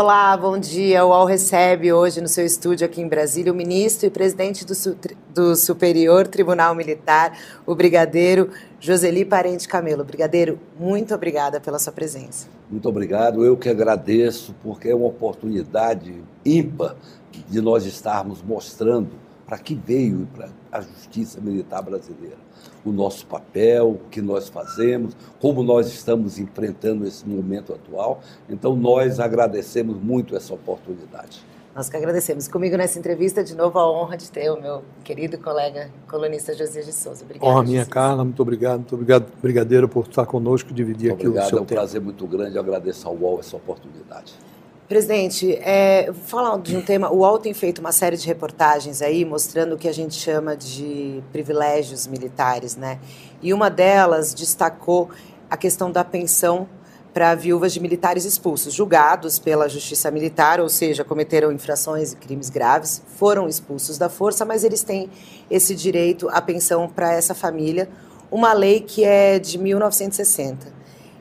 Olá, bom dia. O UOL recebe hoje no seu estúdio aqui em Brasília o ministro e presidente do, do Superior Tribunal Militar, o brigadeiro Joseli Parente Camelo. Brigadeiro, muito obrigada pela sua presença. Muito obrigado. Eu que agradeço, porque é uma oportunidade ímpar de nós estarmos mostrando para que veio para a justiça militar brasileira o nosso papel, o que nós fazemos, como nós estamos enfrentando esse momento atual. Então, nós agradecemos muito essa oportunidade. Nós que agradecemos. Comigo nessa entrevista, de novo, a honra de ter o meu querido colega colunista José de Souza. Obrigado. Honra minha, Carla. Muito obrigado. Muito obrigado, Brigadeiro, por estar conosco e dividir muito aqui obrigado. o seu tempo. É um prazer muito grande. Eu agradeço ao UOL essa oportunidade. Presidente, é, vou falar de um tema. O UOL tem feito uma série de reportagens aí mostrando o que a gente chama de privilégios militares, né? E uma delas destacou a questão da pensão para viúvas de militares expulsos, julgados pela Justiça Militar, ou seja, cometeram infrações e crimes graves, foram expulsos da força, mas eles têm esse direito à pensão para essa família, uma lei que é de 1960.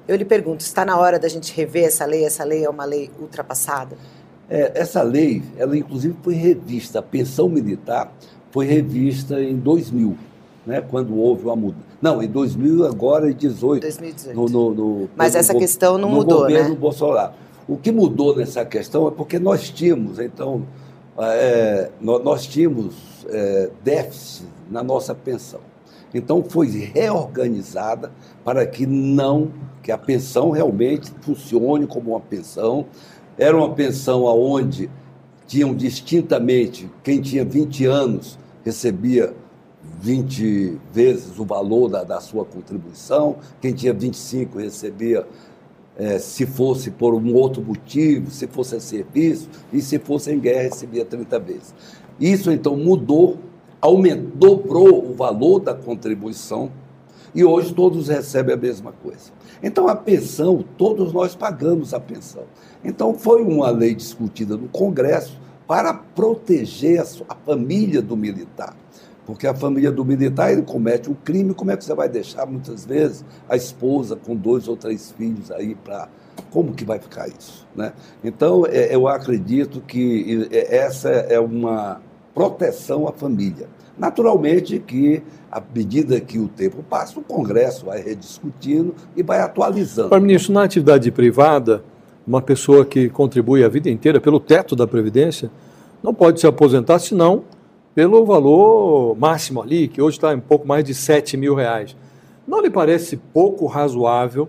Eu lhe pergunto, está na hora da gente rever essa lei? Essa lei é uma lei ultrapassada? É, essa lei, ela inclusive foi revista, a pensão militar foi revista em 2000, né, quando houve uma mudança. Não, em 2000, agora em 18. 2018. No, no, no, Mas essa questão não mudou, né? No governo né? Bolsonaro. O que mudou nessa questão é porque nós tínhamos, então, é, nós tínhamos é, déficit na nossa pensão. Então foi reorganizada para que não que a pensão realmente funcione como uma pensão. Era uma pensão aonde tinham distintamente quem tinha 20 anos recebia 20 vezes o valor da, da sua contribuição, quem tinha 25 recebia é, se fosse por um outro motivo, se fosse a serviço, e se fosse em guerra recebia 30 vezes. Isso então mudou, aumentou, dobrou o valor da contribuição e hoje todos recebem a mesma coisa. Então, a pensão, todos nós pagamos a pensão. Então, foi uma lei discutida no Congresso para proteger a família do militar. Porque a família do militar, ele comete um crime, como é que você vai deixar, muitas vezes, a esposa com dois ou três filhos aí para... Como que vai ficar isso? Né? Então, é, eu acredito que essa é uma proteção à família. Naturalmente que, à medida que o tempo passa, o Congresso vai rediscutindo e vai atualizando. Para ministro, na atividade privada, uma pessoa que contribui a vida inteira pelo teto da Previdência não pode se aposentar senão pelo valor máximo ali, que hoje está em pouco mais de 7 mil reais. Não lhe parece pouco razoável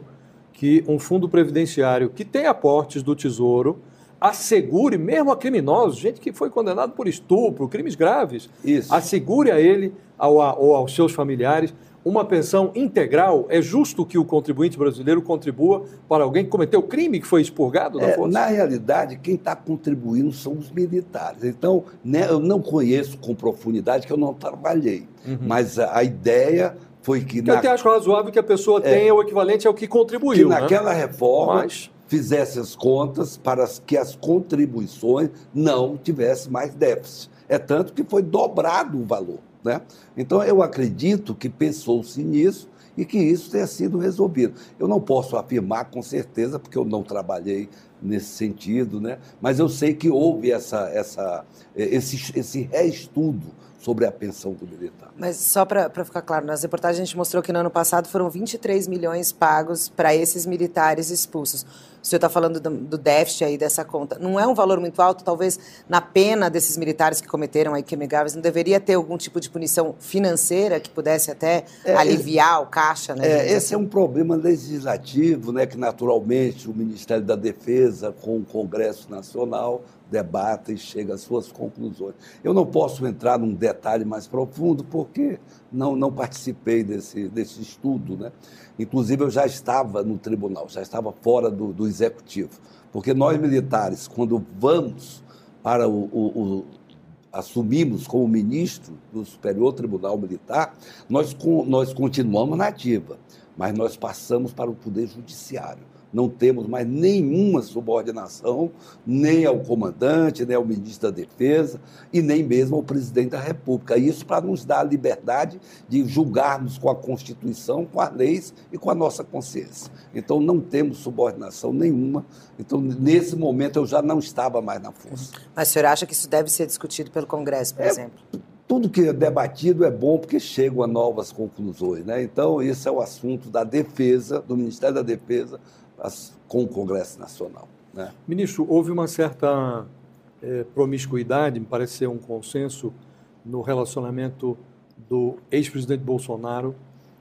que um fundo previdenciário que tem aportes do Tesouro assegure, mesmo a criminosos, gente que foi condenado por estupro, crimes graves, Isso. assegure a ele ou aos seus familiares uma pensão integral. É justo que o contribuinte brasileiro contribua para alguém que cometeu crime que foi expurgado da é, força? Na realidade, quem está contribuindo são os militares. Então, né, eu não conheço com profundidade, que eu não trabalhei. Uhum. Mas a, a ideia foi que. que na... Eu até acho razoável que a pessoa é, tenha o equivalente ao que contribuiu. Que naquela né? reforma. Mas fizesse as contas para que as contribuições não tivessem mais déficit. É tanto que foi dobrado o valor. Né? Então, eu acredito que pensou-se nisso e que isso tenha sido resolvido. Eu não posso afirmar com certeza, porque eu não trabalhei nesse sentido, né? mas eu sei que houve essa, essa, esse, esse reestudo sobre a pensão do militar. Mas só para ficar claro, nas reportagens a gente mostrou que no ano passado foram 23 milhões pagos para esses militares expulsos. O senhor está falando do, do, déficit aí dessa conta. Não é um valor muito alto, talvez na pena desses militares que cometeram aí graves, não deveria ter algum tipo de punição financeira que pudesse até é, aliviar o caixa, né? É, esse assim. é um problema legislativo, né, que naturalmente o Ministério da Defesa com o Congresso Nacional debata e chega às suas conclusões. Eu não posso entrar num detalhe mais profundo porque não, não participei desse, desse estudo. Né? Inclusive, eu já estava no tribunal, já estava fora do, do executivo. Porque nós, militares, quando vamos para o, o, o assumimos como ministro do Superior Tribunal Militar, nós, nós continuamos na ativa, mas nós passamos para o Poder Judiciário não temos mais nenhuma subordinação, nem ao comandante, nem ao ministro da Defesa, e nem mesmo ao presidente da República. Isso para nos dar a liberdade de julgarmos com a Constituição, com as leis e com a nossa consciência. Então, não temos subordinação nenhuma. Então, nesse momento, eu já não estava mais na força. Mas o senhor acha que isso deve ser discutido pelo Congresso, por é, exemplo? tudo que é debatido é bom porque chegam a novas conclusões. Né? Então, esse é o assunto da defesa, do Ministério da Defesa, com o Congresso Nacional. Né? Ministro, houve uma certa é, promiscuidade, me parece ser um consenso, no relacionamento do ex-presidente Bolsonaro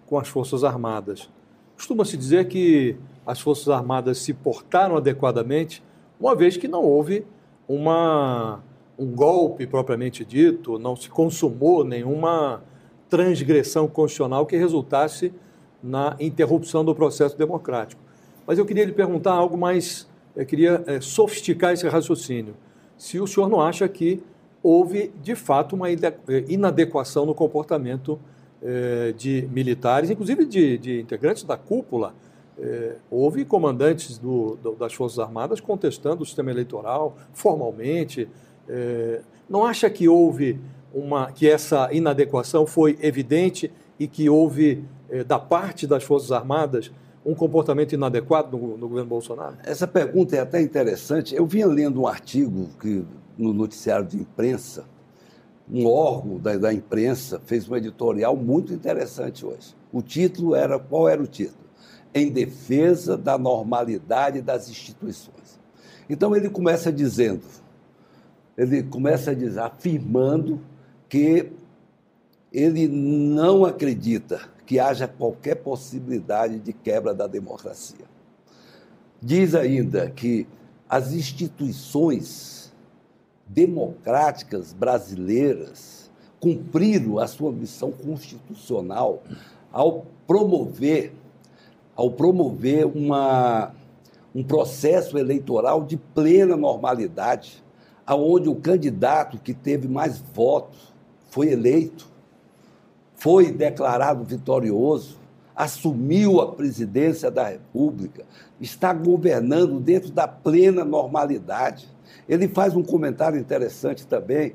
com as Forças Armadas. Costuma-se dizer que as Forças Armadas se portaram adequadamente, uma vez que não houve uma um golpe propriamente dito, não se consumou nenhuma transgressão constitucional que resultasse na interrupção do processo democrático. Mas eu queria lhe perguntar algo mais, eu queria é, sofisticar esse raciocínio. Se o senhor não acha que houve, de fato, uma eh, inadequação no comportamento de militares, inclusive de, de integrantes da cúpula, é, houve comandantes do, do, das Forças Armadas contestando o sistema eleitoral formalmente, não acha que houve uma que essa inadequação foi evidente e que houve da parte das Forças Armadas um comportamento inadequado no, no, governo Bolsonaro? Essa pergunta é até interessante. Eu vinha lendo um artigo que no noticiário de imprensa, um órgão da, da imprensa fez um editorial muito interessante hoje. O título era qual era o título? Em defesa da normalidade das instituições. Então ele começa dizendo ele começa dizer, afirmando que ele não acredita que haja qualquer possibilidade de quebra da democracia. Diz ainda que as instituições democráticas brasileiras cumpriram a sua missão constitucional ao promover ao promover uma, um processo eleitoral de plena normalidade, aonde o candidato que teve mais votos foi eleito, foi declarado vitorioso, assumiu a presidência da República, está governando dentro da plena normalidade. Ele faz um comentário interessante também,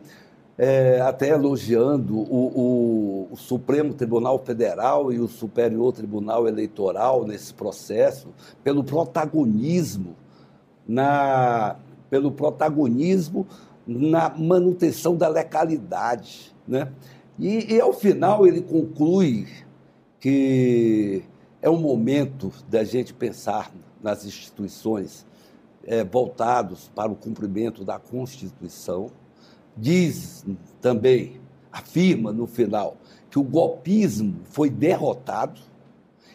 é, até elogiando o, o, o, Supremo Tribunal Federal e o Superior Tribunal Eleitoral nesse processo, pelo protagonismo na pelo protagonismo na manutenção da legalidade. Né? E, e, ao final, ele conclui que é um momento da gente pensar nas instituições é, voltados para o cumprimento da Constituição. Diz também, afirma no final, que o golpismo foi derrotado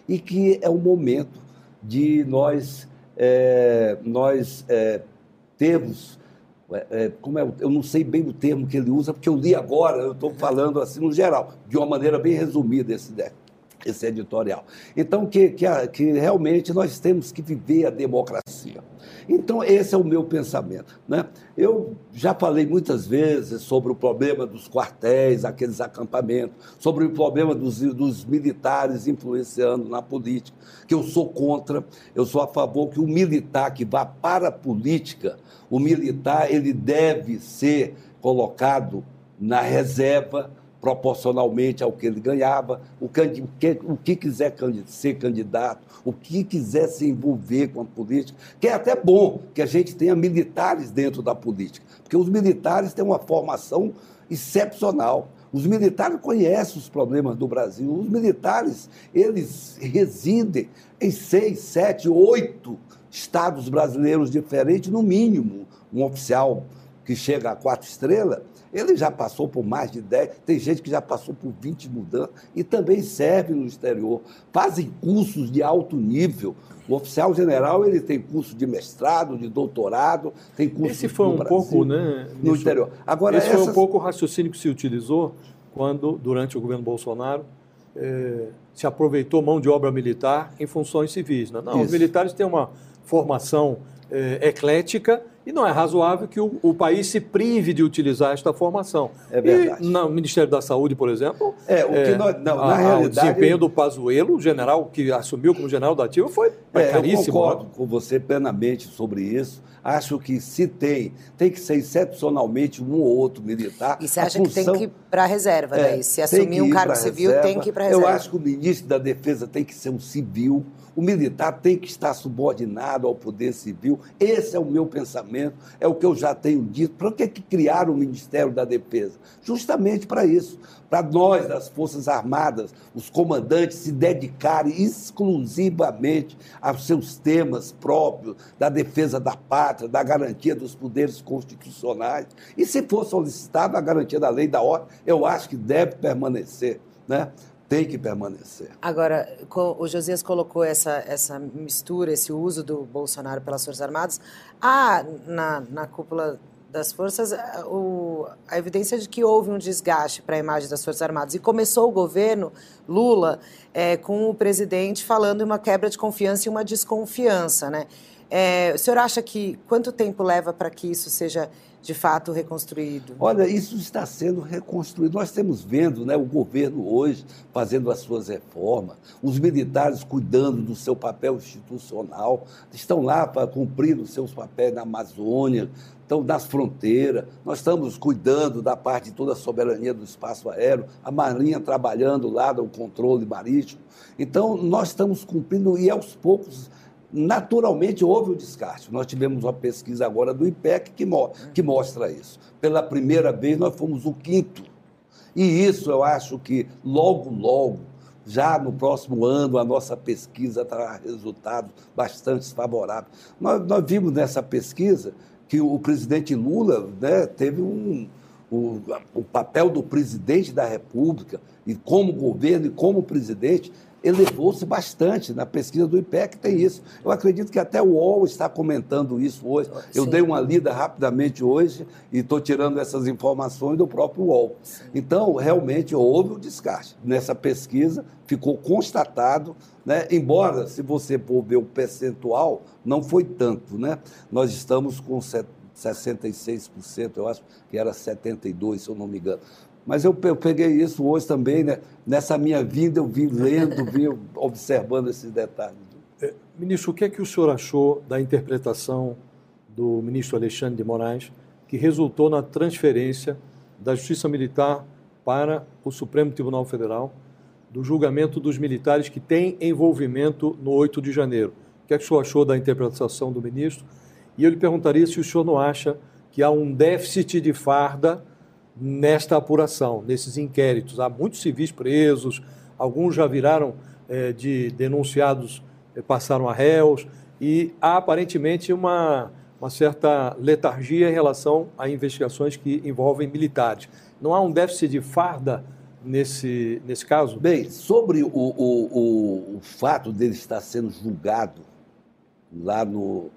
e que é o momento de nós, é, nós é, termos, é, é, como é, eu não sei bem o termo que ele usa, porque eu li agora, eu estou falando assim no geral, de uma maneira bem resumida esse, esse editorial. Então, que, que, que realmente nós temos que viver a democracia. Então, esse é o meu pensamento. Né? Eu já falei muitas vezes sobre o problema dos quartéis, aqueles acampamentos, sobre o problema dos, dos militares influenciando na política, que eu sou contra, eu sou a favor que o militar que vá para a política, o militar ele deve ser colocado na reserva proporcionalmente ao que ele ganhava, o que, o que quiser ser candidato, o que quiser se envolver com a política, que é até bom que a gente tenha militares dentro da política, porque os militares têm uma formação excepcional. Os militares conhecem os problemas do Brasil. Os militares, eles residem em seis, sete, oito estados brasileiros diferentes, no mínimo. Um oficial que chega a quatro estrelas, ele já passou por mais de 10, tem gente que já passou por 20 mudanças e também serve no exterior. Fazem cursos de alto nível. O oficial general ele tem curso de mestrado, de doutorado, tem curso Esse foi um Brasil, pouco, né? No exterior. Agora, Esse essas... foi um pouco o raciocínio que se utilizou quando, durante o governo Bolsonaro, eh, se aproveitou mão de obra militar em funções civis. Né? Não, Isso. os militares têm uma formação eh, eclética E não é razoável que o, o, país se prive de utilizar esta formação. É verdade. E no Ministério da Saúde, por exemplo. É, o que é, nós, não, na a, realidade. O desempenho do Pazuello, o general que assumiu como general da ativa, foi é, caríssimo. Eu concordo né? com você plenamente sobre isso. Acho que se tem, tem que ser excepcionalmente um ou outro militar. E você acha função, que tem que ir para a reserva, é, daí? Se assumir um cargo civil, reserva. tem que ir para a reserva. Eu acho que o ministro da Defesa tem que ser um civil o militar tem que estar subordinado ao poder civil. Esse é o meu pensamento, é o que eu já tenho dito. Para que, que criaram o Ministério da Defesa? Justamente para isso, para nós, das Forças Armadas, os comandantes, se dedicarem exclusivamente aos seus temas próprios, da defesa da pátria, da garantia dos poderes constitucionais. E se for solicitado a garantia da lei da ordem, eu acho que deve permanecer. Né? Tem que permanecer. Agora, o Josias colocou essa, essa mistura, esse uso do Bolsonaro pelas Forças Armadas. Há na, na cúpula das Forças o, a evidência de que houve um desgaste para a imagem das Forças Armadas. E começou o governo Lula é, com o presidente falando em uma quebra de confiança e uma desconfiança. Né? É, o senhor acha que quanto tempo leva para que isso seja de fato reconstruído? Olha, isso está sendo reconstruído. Nós estamos vendo né, o governo hoje fazendo as suas reformas, os militares cuidando do seu papel institucional, estão lá para cumprir os seus papéis na Amazônia, estão nas fronteiras, nós estamos cuidando da parte de toda a soberania do espaço aéreo, a Marinha trabalhando lá no controle marítimo. Então, nós estamos cumprindo e aos poucos naturalmente houve o descarte. Nós tivemos uma pesquisa agora do IPEC que, mo que mostra isso. Pela primeira vez, nós fomos o quinto. E isso eu acho que logo, logo, já no próximo ano, a nossa pesquisa terá resultados bastante favoráveis. Nós, nós vimos nessa pesquisa que o presidente Lula né, teve um, o, o papel do presidente da República, e como governo e como presidente, elevou-se bastante. Na pesquisa do IPEC tem isso. Eu acredito que até o UOL está comentando isso hoje. Eu Sim. dei uma lida rapidamente hoje e estou tirando essas informações do próprio UOL. Sim. Então, realmente houve o um descarte. Nessa pesquisa ficou constatado, né? embora, se você for ver o percentual, não foi tanto. Né? Nós estamos com 66%, eu acho que era 72%, se eu não me engano. Mas eu, eu peguei isso hoje também, né? nessa minha vida, eu vim lendo, vim observando esses detalhes. É, ministro, o que é que o senhor achou da interpretação do ministro Alexandre de Moraes, que resultou na transferência da Justiça Militar para o Supremo Tribunal Federal, do julgamento dos militares que têm envolvimento no 8 de janeiro? O que é que o senhor achou da interpretação do ministro? E eu lhe perguntaria se o senhor não acha que há um déficit de farda nesta apuração, nesses inquéritos. Há muitos civis presos, alguns já viraram é, de denunciados, é, passaram a réus, e há aparentemente uma, uma certa letargia em relação a investigações que envolvem militares. Não há um déficit de farda nesse, nesse caso? Bem, sobre o, o, o, o fato dele estar sendo julgado lá no,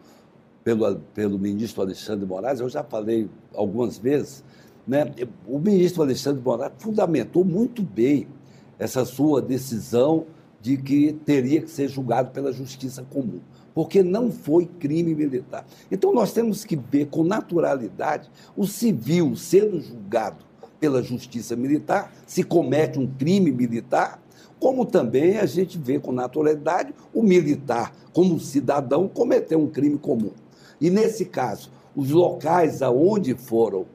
pelo, pelo ministro Alexandre Moraes, eu já falei algumas vezes né? O ministro Alexandre Moraes fundamentou muito bem essa sua decisão de que teria que ser julgado pela justiça comum, porque não foi crime militar. Então nós temos que ver com naturalidade o civil sendo julgado pela justiça militar, se comete um crime militar, como também a gente vê com naturalidade o militar, como cidadão, cometer um crime comum. E nesse caso, os locais aonde foram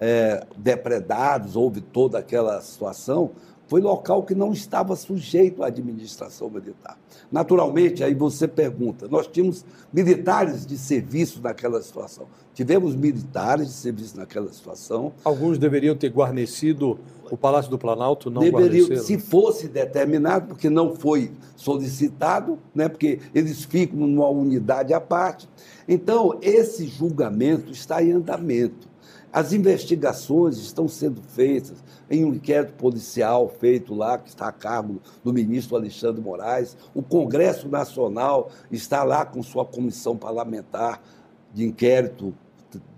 é, depredados, houve toda aquela situação, foi local que não estava sujeito à administração militar. Naturalmente, aí você pergunta, nós tínhamos militares de serviço naquela situação. Tivemos militares de serviço naquela situação. Alguns deveriam ter guarnecido o Palácio do Planalto, não deveriam, Se fosse determinado, porque não foi solicitado, né, porque eles ficam numa unidade à parte. Então, esse julgamento está em andamento. As investigações estão sendo feitas em um inquérito policial feito lá, que está a cargo do ministro Alexandre Moraes. O Congresso Nacional está lá com sua comissão parlamentar de inquérito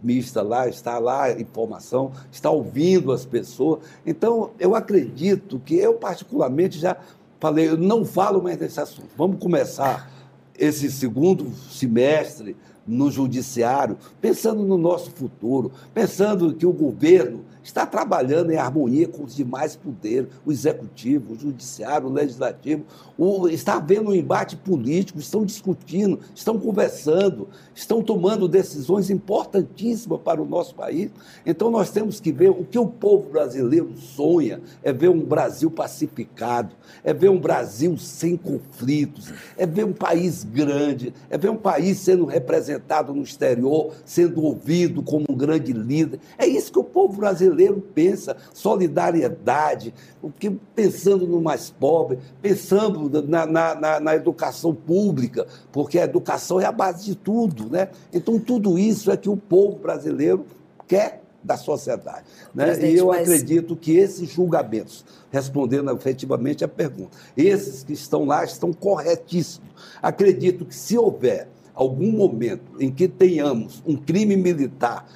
mista lá, está lá informação, está ouvindo as pessoas. Então, eu acredito que eu, particularmente, já falei, eu não falo mais desse assunto. Vamos começar esse segundo semestre no judiciário, pensando no nosso futuro, pensando que o governo está trabalhando em harmonia com os demais poderes, o executivo, o judiciário, o legislativo, o, está havendo um embate político, estão discutindo, estão conversando, estão tomando decisões importantíssimas para o nosso país. Então nós temos que ver o que o povo brasileiro sonha é ver um Brasil pacificado, é ver um Brasil sem conflitos, é ver um país grande, é ver um país sendo representado no exterior, sendo ouvido como um grande líder. É isso que o povo brasileiro brasileiro pensa, solidariedade, porque pensando no mais pobre, pensando na, na, na, educação pública, porque a educação é a base de tudo. Né? Então, tudo isso é que o povo brasileiro quer da sociedade. Né? E eu mas... acredito que esses julgamentos, respondendo efetivamente a pergunta, esses que estão lá estão corretíssimos. Acredito que se houver algum momento em que tenhamos um crime militar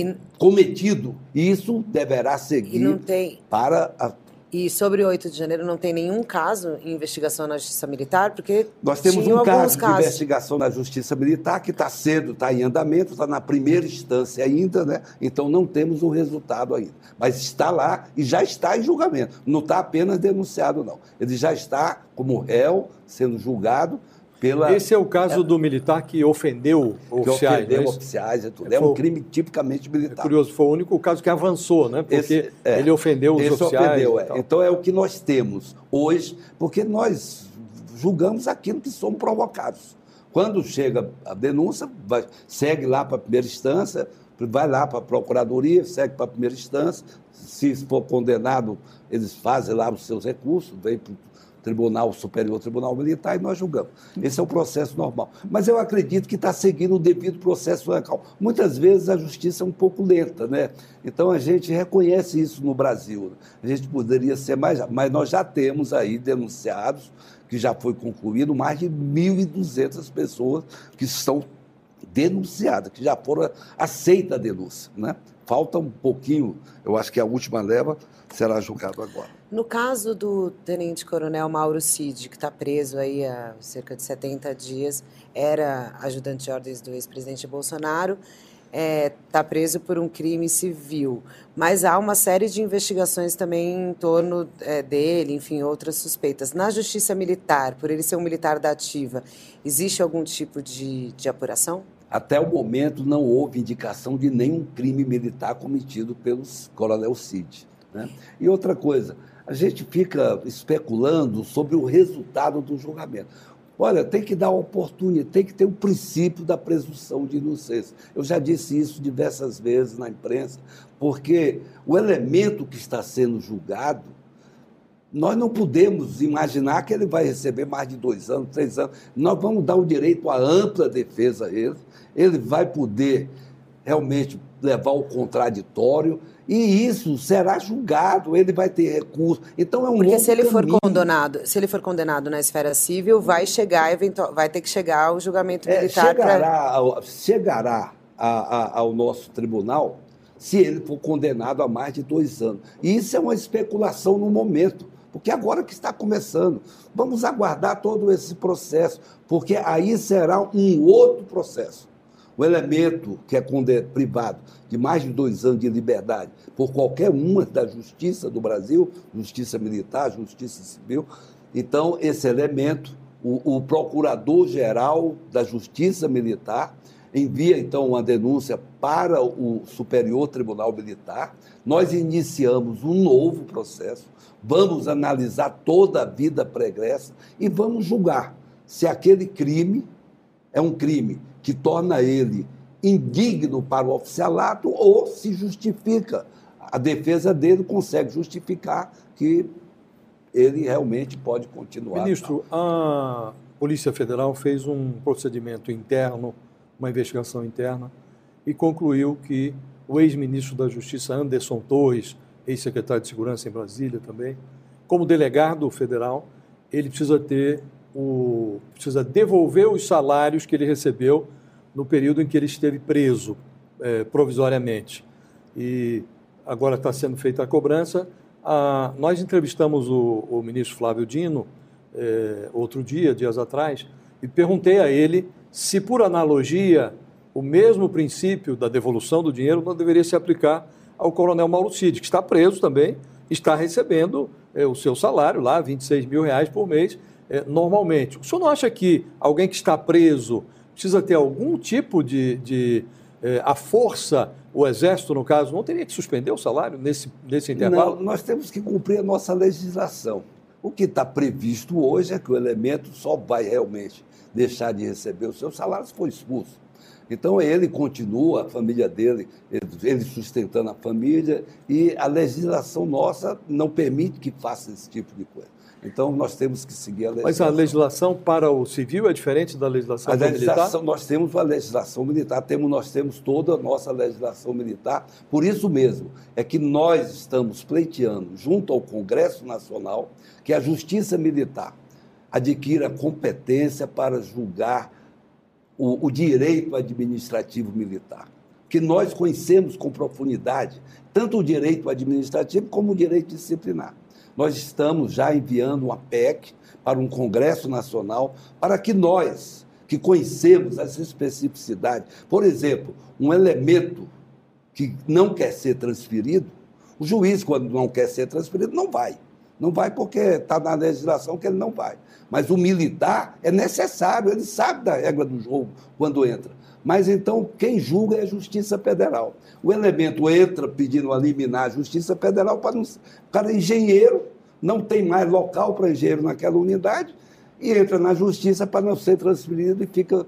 e, cometido. E isso deverá seguir tem, para a e sobre o 8 de janeiro não tem nenhum caso em investigação na Justiça Militar, porque nós temos um caso de casos. investigação na Justiça Militar que está cedo, está em andamento, está na primeira instância ainda, né? Então não temos o resultado ainda, mas está lá e já está em julgamento. Não está apenas denunciado não, ele já está como réu sendo julgado pela... Esse é o caso é... do militar que ofendeu que oficiais. Ofendeu é oficiais e tudo. É, um crime tipicamente militar. É curioso, foi o único caso que avançou, né? Porque esse, é, ele ofendeu os oficiais. Ofendeu, é. Então é o que nós temos hoje, porque nós julgamos aquilo que somos provocados. Quando chega a denúncia, vai, segue lá para a primeira instância, vai lá para a procuradoria, segue para a primeira instância. Se for condenado, eles fazem lá os seus recursos, vem para Tribunal Superior, Tribunal Militar, e nós julgamos. Esse é o processo normal. Mas eu acredito que está seguindo o devido processo legal. Muitas vezes a justiça é um pouco lenta, né? Então a gente reconhece isso no Brasil. A gente poderia ser mais. Mas nós já temos aí denunciados, que já foi concluído, mais de 1.200 pessoas que estão denunciadas, que já foram aceita a denúncia, né? Falta um pouquinho, eu acho que a última leva será julgado agora. No caso do tenente-coronel Mauro Cid, que está preso aí há cerca de 70 dias, era ajudante de ordens do ex-presidente Bolsonaro, está é, tá preso por um crime civil. Mas há uma série de investigações também em torno é, dele, enfim, outras suspeitas. Na justiça militar, por ele ser um militar da ativa, existe algum tipo de, de apuração? Até o momento não houve indicação de nenhum crime militar cometido pelo coronel Cid. Né? E outra coisa, a gente fica especulando sobre o resultado do julgamento. Olha, tem que dar oportunidade, tem que ter o princípio da presunção de inocência. Eu já disse isso diversas vezes na imprensa, porque o elemento que está sendo julgado, nós não podemos imaginar que ele vai receber mais de dois anos, três anos. Nós vamos dar o direito à ampla defesa a ele, ele vai poder realmente levar o contraditório, e isso será julgado, ele vai ter recurso. Então é um Porque se ele caminho. for condenado, se ele for condenado na esfera civil, vai chegar eventual, vai ter que chegar ao julgamento é, militar. Chegará, pra... ao, chegará a, a, ao nosso tribunal se ele for condenado a mais de dois anos. E isso é uma especulação no momento, porque agora que está começando. Vamos aguardar todo esse processo, porque aí será um outro processo o elemento que é privado de mais de dois anos de liberdade por qualquer uma da justiça do Brasil, justiça militar, justiça civil, então esse elemento, o, o procurador-geral da justiça militar envia então uma denúncia para o Superior Tribunal Militar. Nós iniciamos um novo processo, vamos analisar toda a vida pregressa e vamos julgar se aquele crime é um crime que torna ele indigno para o oficialato ou se justifica. A defesa dele consegue justificar que ele realmente pode continuar. Ministro, a Polícia Federal fez um procedimento interno, uma investigação interna, e concluiu que o ex-ministro da Justiça, Anderson Torres, ex-secretário de Segurança em Brasília também, como delegado federal, ele precisa ter o, precisa devolver os salários que ele recebeu no período em que ele esteve preso é, provisoriamente. E agora está sendo feita a cobrança. Ah, nós entrevistamos o, o, ministro Flávio Dino é, outro dia, dias atrás, e perguntei a ele se, por analogia, o mesmo princípio da devolução do dinheiro não deveria se aplicar ao coronel Mauro Cid, que está preso também, está recebendo é, o seu salário lá, 26 mil reais por mês, é, normalmente. O senhor não acha que alguém que está preso precisa ter algum tipo de. de é, a força, o Exército, no caso, não teria que suspender o salário nesse, nesse intervalo? Não, nós temos que cumprir a nossa legislação. O que está previsto hoje é que o elemento só vai realmente deixar de receber o seu salário se for expulso. Então ele continua, a família dele, ele sustentando a família, e a legislação nossa não permite que faça esse tipo de coisa. Então nós temos que seguir a legislação. Mas a legislação para o civil é diferente da legislação, a legislação militar? Nós temos a legislação militar, temos, nós temos toda a nossa legislação militar. Por isso mesmo é que nós estamos pleiteando, junto ao Congresso Nacional, que a Justiça Militar adquira competência para julgar o, o direito administrativo militar, que nós conhecemos com profundidade, tanto o direito administrativo como o direito disciplinar. Nós estamos já enviando uma PEC para um Congresso Nacional para que nós, que conhecemos as especificidades, por exemplo, um elemento que não quer ser transferido, o juiz, quando não quer ser transferido, não vai. Não vai porque está na legislação que ele não vai. Mas o militar é necessário, ele sabe da regra do jogo quando entra. Mas então quem julga é a Justiça Federal. O elemento entra pedindo eliminar a Justiça Federal para, não, para engenheiro, não tem mais local para engenheiro naquela unidade, e entra na Justiça para não ser transferido e fica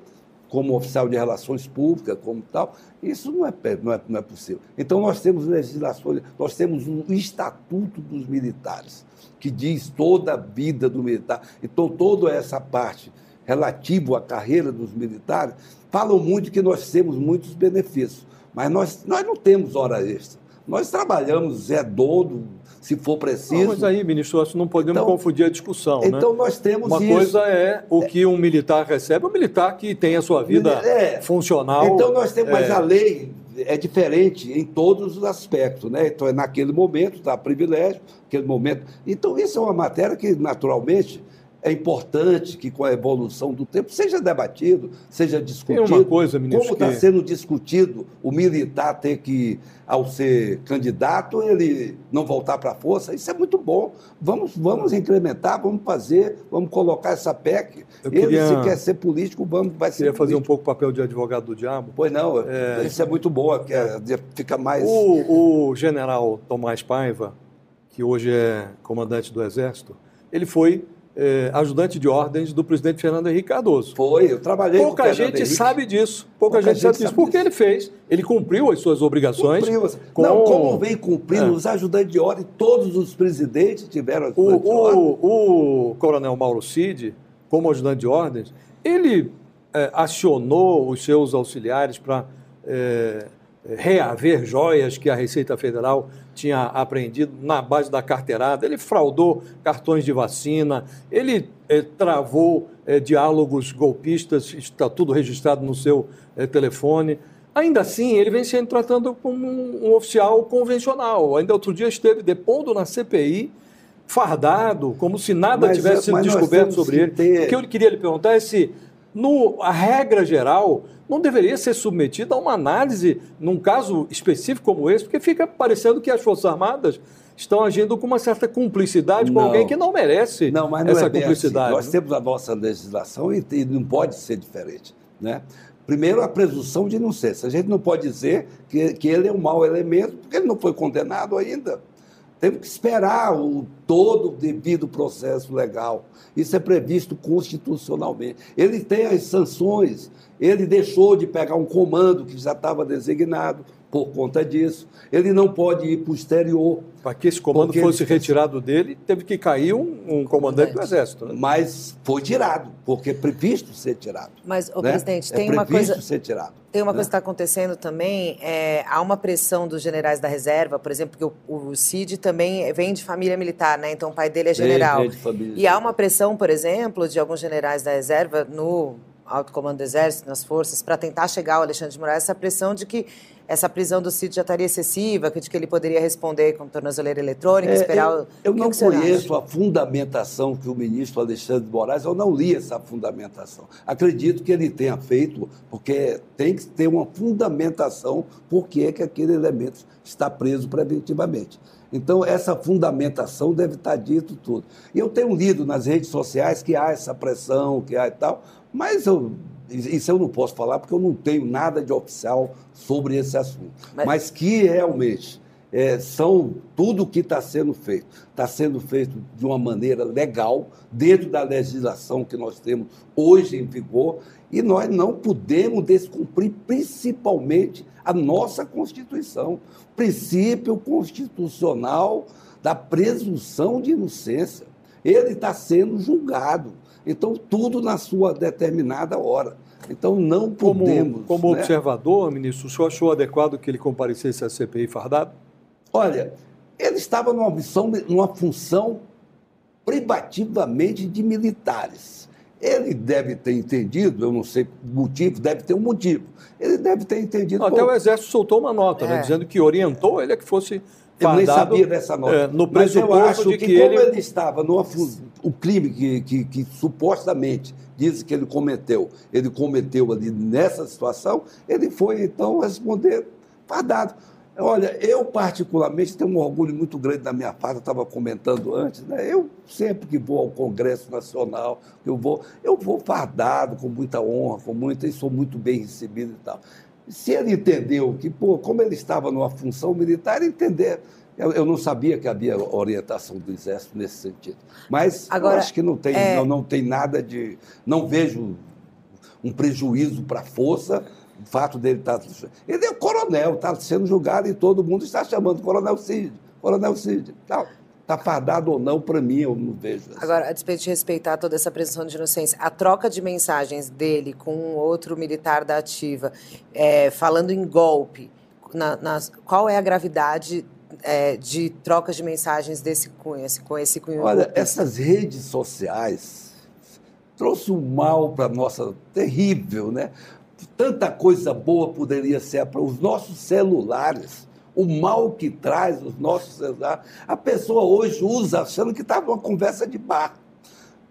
como oficial de relações públicas, como tal. Isso não é, não é, não é possível. Então nós temos legislações, nós temos um Estatuto dos Militares que diz toda a vida do militar. Então, toda essa parte relativa à carreira dos militares, falam muito que nós temos muitos benefícios, mas nós, nós não temos hora extra. Nós trabalhamos é dodo, se for preciso. Não, mas aí, ministro, nós não podemos então, confundir a discussão. Então né? nós temos Uma isso. coisa é o que um militar recebe, o militar que tem a sua vida é, funcional. Então nós temos, é, mas a lei é diferente em todos os aspectos, né? Então é naquele momento, tá privilégio, aquele momento. Então isso é uma matéria que naturalmente é importante que com a evolução do tempo seja debatido, seja discutido. Tem uma coisa, ministro, como está que... sendo discutido o militar ter que, ao ser candidato, ele não voltar para a força. Isso é muito bom. Vamos, vamos incrementar, vamos fazer, vamos colocar essa PEC. Eu ele, queria... se quer ser político, vamos, vai ser queria político. fazer um pouco o papel de advogado do diabo. Pois não, é... isso é muito bom, é, fica mais... O, o general Tomás Paiva, que hoje é comandante do Exército, ele foi eh, ajudante de ordens do presidente Fernando Henrique Cardoso. Foi, eu trabalhei Pouca com gente sabe disso. Pouca, Pouca gente, gente, sabe disso. Porque disso. ele fez, ele cumpriu as suas obrigações. Cumpriu. Com... Não, como vem cumprindo é. os ajudantes de ordem, todos os presidentes tiveram o, de ordem. O, o coronel Mauro Cid, como ajudante de ordens, ele é, acionou os seus auxiliares para é, reaver joias que a Receita Federal tinha apreendido na base da carteirada, ele fraudou cartões de vacina, ele eh, travou eh, diálogos golpistas, está tudo registrado no seu eh, telefone. Ainda assim, ele vem sendo tratado como um, um, oficial convencional. Ainda outro dia esteve depondo na CPI, fardado, como se nada mas, tivesse sido descoberto sobre ele. Ter... O que eu queria lhe perguntar é se, no, a regra geral, não deveria ser submetida a uma análise num caso específico como esse, porque fica parecendo que as Forças Armadas estão agindo com uma certa cumplicidade não. com alguém que não merece não, mas não essa é cumplicidade. Assim. Nós temos a nossa legislação e, e não pode ser diferente. Né? Primeiro, a presunção de inocência. A gente não pode dizer que, que ele é um mau elemento, porque ele não foi condenado ainda. Temos que esperar o todo o devido processo legal. Isso é previsto constitucionalmente. Ele tem as sanções ele deixou de pegar um comando que já estava designado por conta disso. Ele não pode ir para o exterior. Para que esse comando fosse ele... retirado dele, teve que cair um, um comandante do Exército. Né? Mas foi tirado, porque é previsto ser tirado. Mas, o né? presidente, é tem é uma coisa. ser tirado. Tem uma né? coisa que está acontecendo também, é, há uma pressão dos generais da reserva, por exemplo, porque o, o Cid também vem de família militar, né? Então o pai dele é general. Vem, vem de família. E há uma pressão, por exemplo, de alguns generais da reserva no alto comando do Exército, nas forças, para tentar chegar ao Alexandre de Moraes, essa pressão de que essa prisão do Cid já estaria excessiva, de que ele poderia responder com tornozeleira eletrônica, É, esperar... eu o eu não conheço a fundamentação que o ministro Alexandre de Moraes, eu não li essa fundamentação. Acredito que ele tenha feito, porque tem que ter uma fundamentação por que é que aquele elemento está preso preventivamente. Então, essa fundamentação deve estar dito tudo. E eu tenho lido nas redes sociais que há essa pressão, que há e tal, mas eu, isso eu não posso falar porque eu não tenho nada de oficial sobre esse assunto. Mas- Mas, que realmente é, são tudo o que está sendo feito. Está sendo feito de uma maneira legal, dentro da legislação que nós temos hoje em vigor, e nós não podemos descumprir principalmente a nossa Constituição, princípio constitucional da presunção de inocência. Ele está sendo julgado. Então, tudo na sua determinada hora. Então, não Como, podemos. como né? observador, ministro, o senhor achou adequado que ele comparecesse à CPI fardado? Olha, ele estava numa missão, numa função privativamente de militares. Ele deve ter entendido, eu não sei o motivo, deve ter um motivo. Ele deve ter entendido. Até pô, o Exército soltou uma nota, né, É. dizendo que orientou ele a que fosse eu nem sabia dessa nota. é, no Mas eu acho que, que, como ele... ele... estava fu- o crime que, que, que supostamente dizem que ele cometeu, ele cometeu ali nessa situação, ele foi então responder fardado. Olha, eu particularmente tenho um orgulho muito grande da minha parte, eu estava comentando antes, né? Eu sempre que vou ao Congresso Nacional, eu vou, eu vou fardado, com muita honra, com muita, e sou muito bem recebido e tal. Se ele entendeu que, pô, como ele estava numa função militar, entender. Eu, eu não sabia que havia orientação do Exército nesse sentido. Mas Agora, eu acho que não tem, é- não, não tem nada de. Não vejo um prejuízo para a força, o fato dele estar. Ele é o coronel, está sendo julgado e todo mundo está chamando Coronel Cid. Coronel Cid. Está fardado ou não, para mim, eu não vejo. assim. Agora, a despeito de respeitar toda essa presunção de inocência, a troca de mensagens dele com um outro militar da ativa, é, falando em golpe, na- nas- qual é a gravidade é, de trocas de mensagens desse cunho, esse, com esse cunho? Olha, golpista? essas redes sociais trouxe um mal para nossa terrível, né? Tanta coisa boa poderia ser para os nossos celulares. O mal que traz os nossos celulares. A pessoa hoje usa achando que está numa conversa de bar.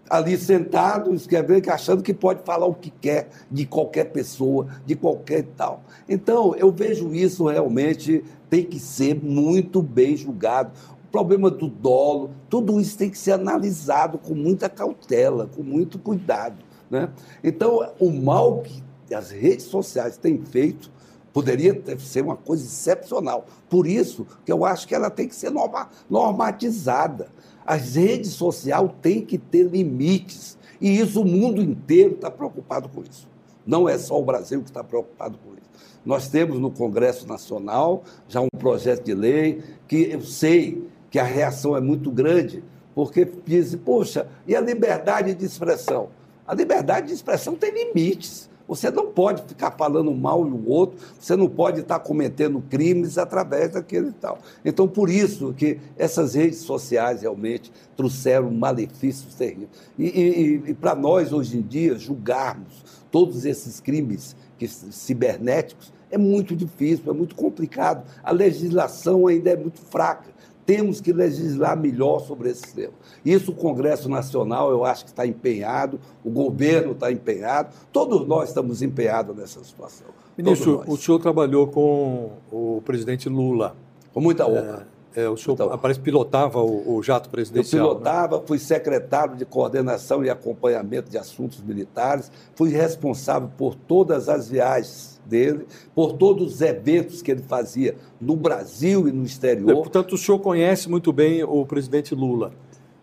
Ali sentado, escrevendo, achando que pode falar o que quer de qualquer pessoa, de qualquer tal. Então, eu vejo isso realmente tem que ser muito bem julgado. O problema do dolo, tudo isso tem que ser analisado com muita cautela, com muito cuidado. Né? Então, o mal que as redes sociais têm feito poderia ser uma coisa excepcional. Por isso que eu acho que ela tem que ser norma- normatizada. As redes sociais têm que ter limites. E isso o mundo inteiro está preocupado com isso. Não é só o Brasil que está preocupado com isso. Nós temos no Congresso Nacional já um projeto de lei que eu sei que a reação é muito grande, porque dizem, poxa, e a liberdade de expressão? A liberdade de expressão tem limites. Você não pode ficar falando mal do outro, você não pode estar cometendo crimes através daquele tal. Então, por isso que essas redes sociais realmente trouxeram malefícios terríveis. E, e- e para nós, hoje em dia, julgarmos todos esses crimes que- cibernéticos é muito difícil, é muito complicado. A legislação ainda é muito fraca. Temos que legislar melhor sobre esse tema. Isso o Congresso Nacional, eu acho que está empenhado, o governo está empenhado, todos nós estamos empenhados nessa situação. Ministro, o senhor trabalhou com o presidente Lula. Com muita honra. É, o senhor Então- parece que pilotava o, o jato Eu presidencial. né? pilotava, fui secretário de coordenação e acompanhamento de assuntos militares, fui responsável por todas as viagens dele, por todos os eventos que ele fazia no Brasil e no É, exterior. portanto, o senhor conhece muito bem o presidente Lula.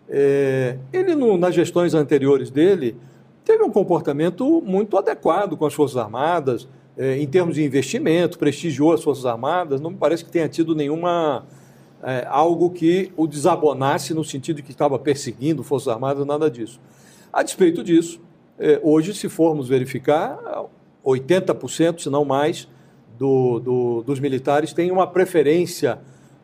É, ele, no- nas gestões anteriores dele, teve um comportamento muito adequado com as Forças Armadas, é, em termos de investimento, prestigiou as Forças Armadas. Não me parece que tenha tido nenhuma. É, algo que o desabonasse no sentido que estava perseguindo Forças Armadas, nada disso. A despeito disso, é, hoje, se formos verificar, 80%, se não mais, do- do- dos militares têm uma preferência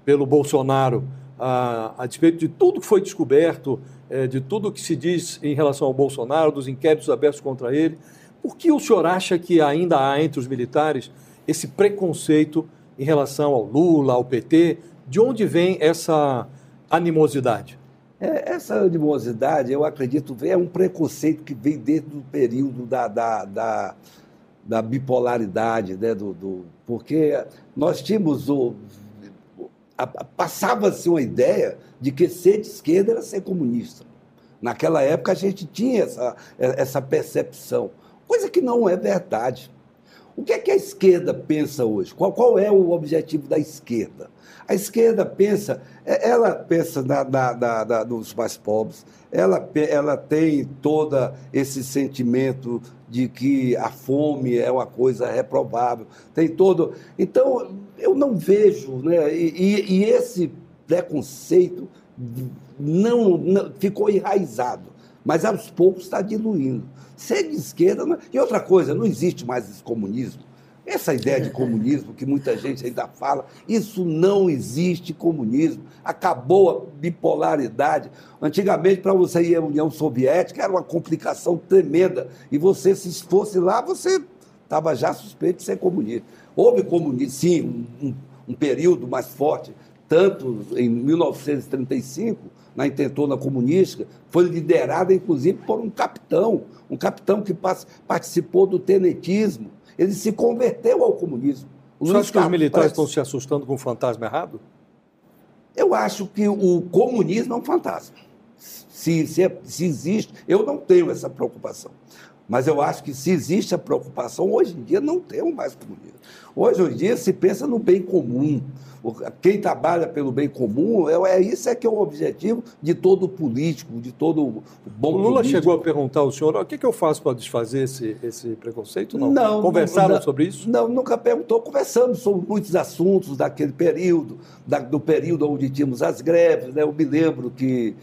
pelo Bolsonaro, a, a despeito de tudo que foi descoberto, eh, de tudo que se diz em relação ao Bolsonaro, dos inquéritos abertos contra ele. Por que o senhor acha que ainda há entre os militares esse preconceito em relação ao Lula, ao PT? De onde vem essa animosidade? É, essa animosidade, eu acredito, é um preconceito que vem desde o período da, da, da, da bipolaridade, né? do, do, porque nós tínhamos o. Passava-se uma ideia de que ser de esquerda era ser comunista. Naquela época a gente tinha essa, essa percepção, coisa que não é verdade. O que é que a esquerda pensa hoje? Qual, qual é o objetivo da esquerda? A esquerda pensa, é, ela pensa na, na, na, na, nos mais pobres, ela, ela tem todo esse sentimento de que a fome é uma coisa reprovável, tem todo. Então, eu não vejo, né? E, e esse preconceito não, não, ficou enraizado, mas aos poucos está diluindo. Ser de esquerda. Não... E outra coisa, não existe mais esse comunismo. Essa ideia de comunismo que muita gente ainda fala, isso não existe comunismo. Acabou a bipolaridade. Antigamente, para você ir à União Soviética, era uma complicação tremenda. E você, se fosse lá, você estava já suspeito de ser comunista. Houve comunismo, sim, um, um período mais forte, tanto em 1935, na intentona comunista, foi liderada, inclusive, por um capitão, um capitão que participou do tenetismo ele se converteu ao comunismo. Você acha que os militares estão se assustando com o fantasma errado? Eu acho que o comunismo é um fantasma. Se, se, se existe, eu não tenho essa preocupação. Mas eu acho que se existe a preocupação, hoje em dia não temos mais comunismo. Hoje em dia se pensa no bem comum. Quem trabalha pelo bem comum, é, é isso é que é o objetivo de todo político, de todo bom O Lula político. chegou a perguntar ao senhor, o que, que eu faço para desfazer esse, esse preconceito? Não. não Conversaram não, sobre isso? Não, nunca perguntou. Conversamos sobre muitos assuntos daquele período, da, do período onde tínhamos as greves. Né? Eu me lembro que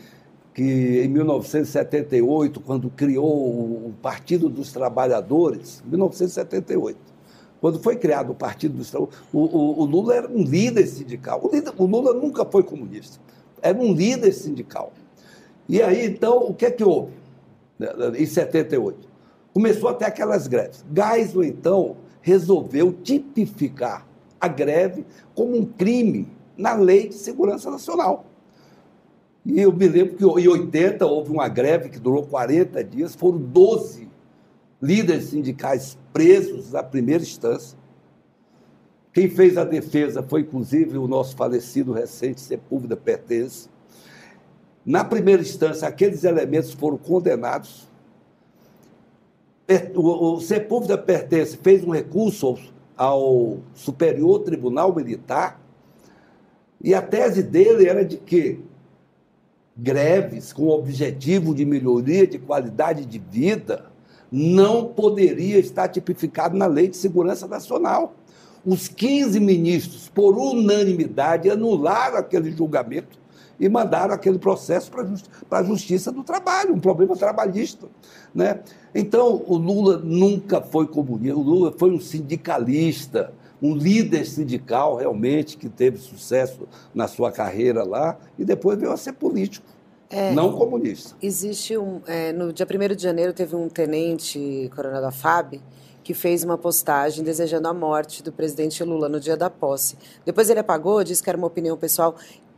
que em 1978, quando criou o Partido dos Trabalhadores, 1978, quando foi criado o Partido dos Trabalhadores, o, o, Lula era um líder sindical. O, líder, o, Lula nunca foi comunista, era um líder sindical. E aí, então, o que é que houve em 78? Começou até aquelas greves. Geisel, então, resolveu tipificar a greve como um crime na Lei de Segurança Nacional. E eu me lembro que em 80 houve uma greve que durou 40 dias, foram 12 líderes sindicais presos na primeira instância. Quem fez a defesa foi, inclusive, o nosso falecido recente Sepúlveda Pertence. Na primeira instância, aqueles elementos foram condenados. O Sepúlveda Pertence fez um recurso ao Superior Tribunal Militar e a tese dele era de que greves com o objetivo de melhoria de qualidade de vida não poderia estar tipificado na Lei de Segurança Nacional. Os 15 ministros, por unanimidade, anularam aquele julgamento e mandaram aquele processo para a Justiça do Trabalho, um problema trabalhista. Né? Então, o Lula nunca foi comunista, o Lula foi um sindicalista, um líder sindical realmente que teve sucesso na sua carreira lá e depois veio a ser político. É, não comunista. Existe um. É, no dia 1 de janeiro teve um tenente coronel da FAB que fez uma postagem desejando a morte do presidente Lula no dia da posse. Depois ele apagou, disse que era uma opinião pessoal.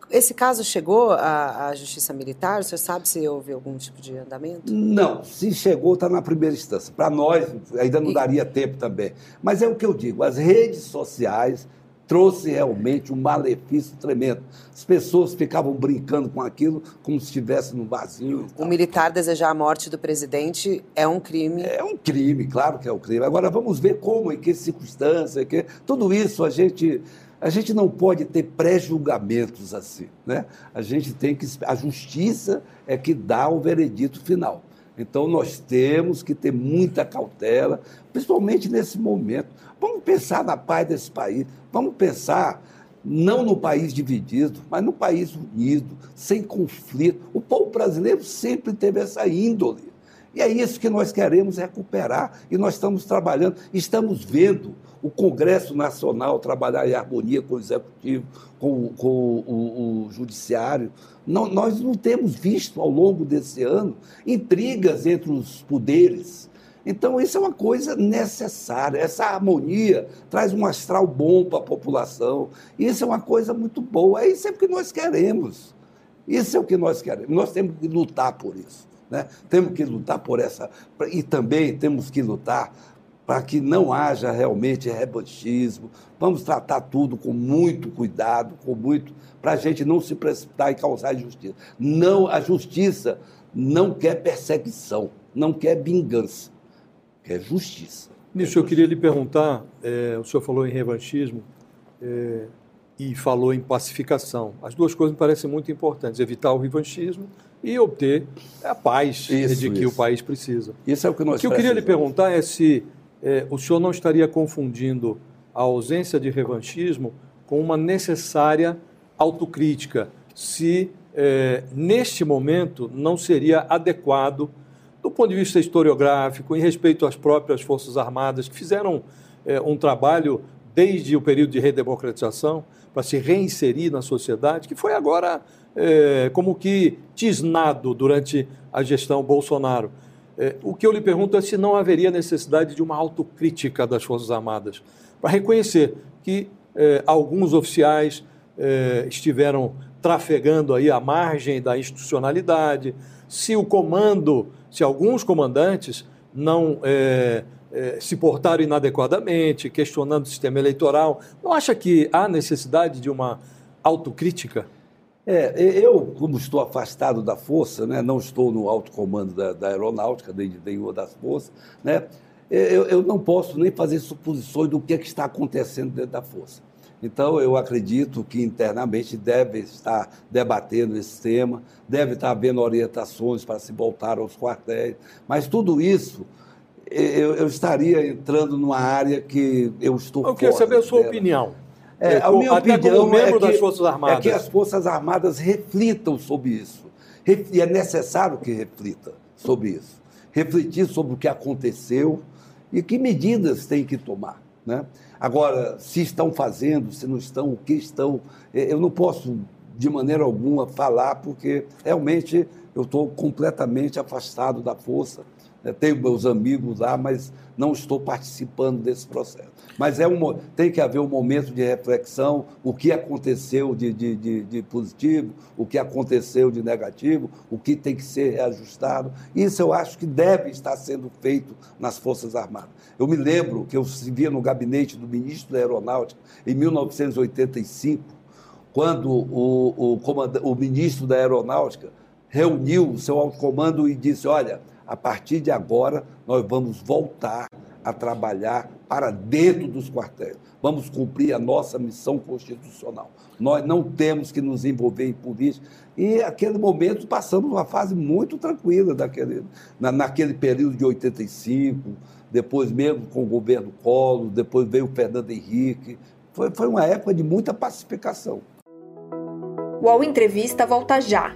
Esse caso chegou à, à Justiça Militar? Você sabe se houve algum tipo de andamento? Não, se chegou, está na primeira instância. Para nós, ainda não e... daria tempo também. Mas é o que eu digo: as redes sociais trouxe realmente um malefício tremendo. As pessoas ficavam brincando com aquilo como se estivesse no vazio. O militar desejar a morte do presidente é um crime? É um crime, claro que é um crime. Agora vamos ver como, em que circunstância, que tudo isso a gente a gente não pode ter pré-julgamentos assim, né? A gente tem que a justiça é que dá o veredito final. Então nós temos que ter muita cautela, principalmente nesse momento. Vamos pensar na paz desse país, vamos pensar não no país dividido, mas no país unido, sem conflito. O povo brasileiro sempre teve essa índole. E é isso que nós queremos recuperar e nós estamos trabalhando, estamos vendo o Congresso Nacional trabalhar em harmonia com o Executivo, com, com o, o, o, Judiciário. Não, nós não temos visto ao longo desse ano intrigas entre os poderes Então, isso é uma coisa necessária. Essa harmonia traz um astral bom para a população. Isso é uma coisa muito boa. É isso é o que nós queremos. Isso é o que nós queremos. Nós temos que lutar por isso. Né? Temos que lutar por essa. E também temos que lutar para que não haja realmente revanchismo. Vamos tratar tudo com muito cuidado, com muito. para a gente não se precipitar e causar injustiça. Não, a justiça não quer perseguição, não quer vingança que é justiça. Nisso, eu queria lhe perguntar: é, o senhor falou em revanchismo é, e falou em pacificação. As duas coisas me parecem muito importantes: evitar o revanchismo e obter a paz isso, de que isso. o país precisa. Isso é o que nós O que eu queria lhe perguntar é se é, o senhor não estaria confundindo a ausência de revanchismo com uma necessária autocrítica, se é, neste momento não seria adequado do ponto de vista historiográfico, em respeito às próprias Forças Armadas, que fizeram é, um trabalho desde o período de redemocratização para se reinserir na sociedade, que foi agora como que tisnado durante a gestão Bolsonaro. É, o que eu lhe pergunto é se não haveria necessidade de uma autocrítica das Forças Armadas, para reconhecer que alguns oficiais estiveram trafegando aí à margem da institucionalidade, se o comando se alguns comandantes não é, é, se portaram inadequadamente, questionando o sistema eleitoral. Não acha que há necessidade de uma autocrítica? É, eu, como estou afastado da força, né, não estou no alto comando da, da aeronáutica, nem de nenhuma das forças, né, eu, eu, não posso nem fazer suposições do que, é que está acontecendo dentro da força. Então, eu acredito que internamente deve estar debatendo esse tema, deve estar havendo orientações para se voltar aos quartéis, mas tudo isso eu, eu estaria entrando numa área que eu estou Eu queria saber a sua dela. opinião. É, a minha Até opinião como membro é que, das Forças Armadas. É que as Forças Armadas reflitam sobre isso. E é necessário que reflita sobre isso. Refletir sobre o que aconteceu e que medidas tem que tomar. Né? Agora, se estão fazendo, se não estão, o que estão, eu não posso de maneira alguma falar, porque realmente eu estou completamente afastado da força. Tenho meus amigos lá, mas não estou participando desse processo. Mas é um, tem que haver um momento de reflexão, o que aconteceu de, de, de, de, positivo, o que aconteceu de negativo, o que tem que ser reajustado. Isso eu acho que deve estar sendo feito nas Forças Armadas. Eu me lembro que eu via no gabinete do ministro da Aeronáutica em 1985, quando o, o, o ministro da Aeronáutica reuniu o seu alto comando e disse: Olha, a partir de agora nós vamos voltar a trabalhar para dentro dos quartéis. Vamos cumprir a nossa missão constitucional. Nós não temos que nos envolver em política. E naquele momento passamos uma fase muito tranquila daquele, na, naquele período de 85, depois mesmo com o governo Collor, depois veio o Fernando Henrique. Foi, foi uma época de muita pacificação. O Entrevista volta já.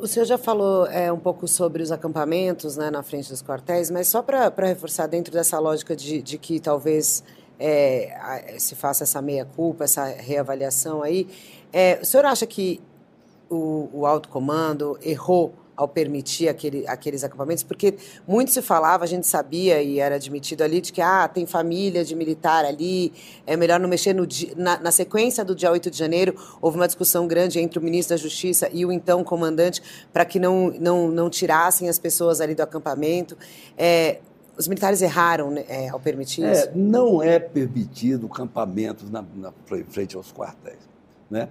O senhor já falou é, um pouco sobre os acampamentos né, na frente dos quartéis, mas só para reforçar dentro dessa lógica de, de que talvez é, se faça essa meia-culpa, essa reavaliação aí, é, o senhor acha que o, o alto comando errou ao permitir aquele, aqueles acampamentos, porque muito se falava, a gente sabia e era admitido ali de que ah, tem família de militar ali, é melhor não mexer no na, na, sequência do dia 8 de janeiro, houve uma discussão grande entre o ministro da Justiça e o então comandante para que não, não, não tirassem as pessoas ali do acampamento. É, os militares erraram né, é, ao permitir é, isso? Não é permitido campamentos na, na frente aos quartéis. Né?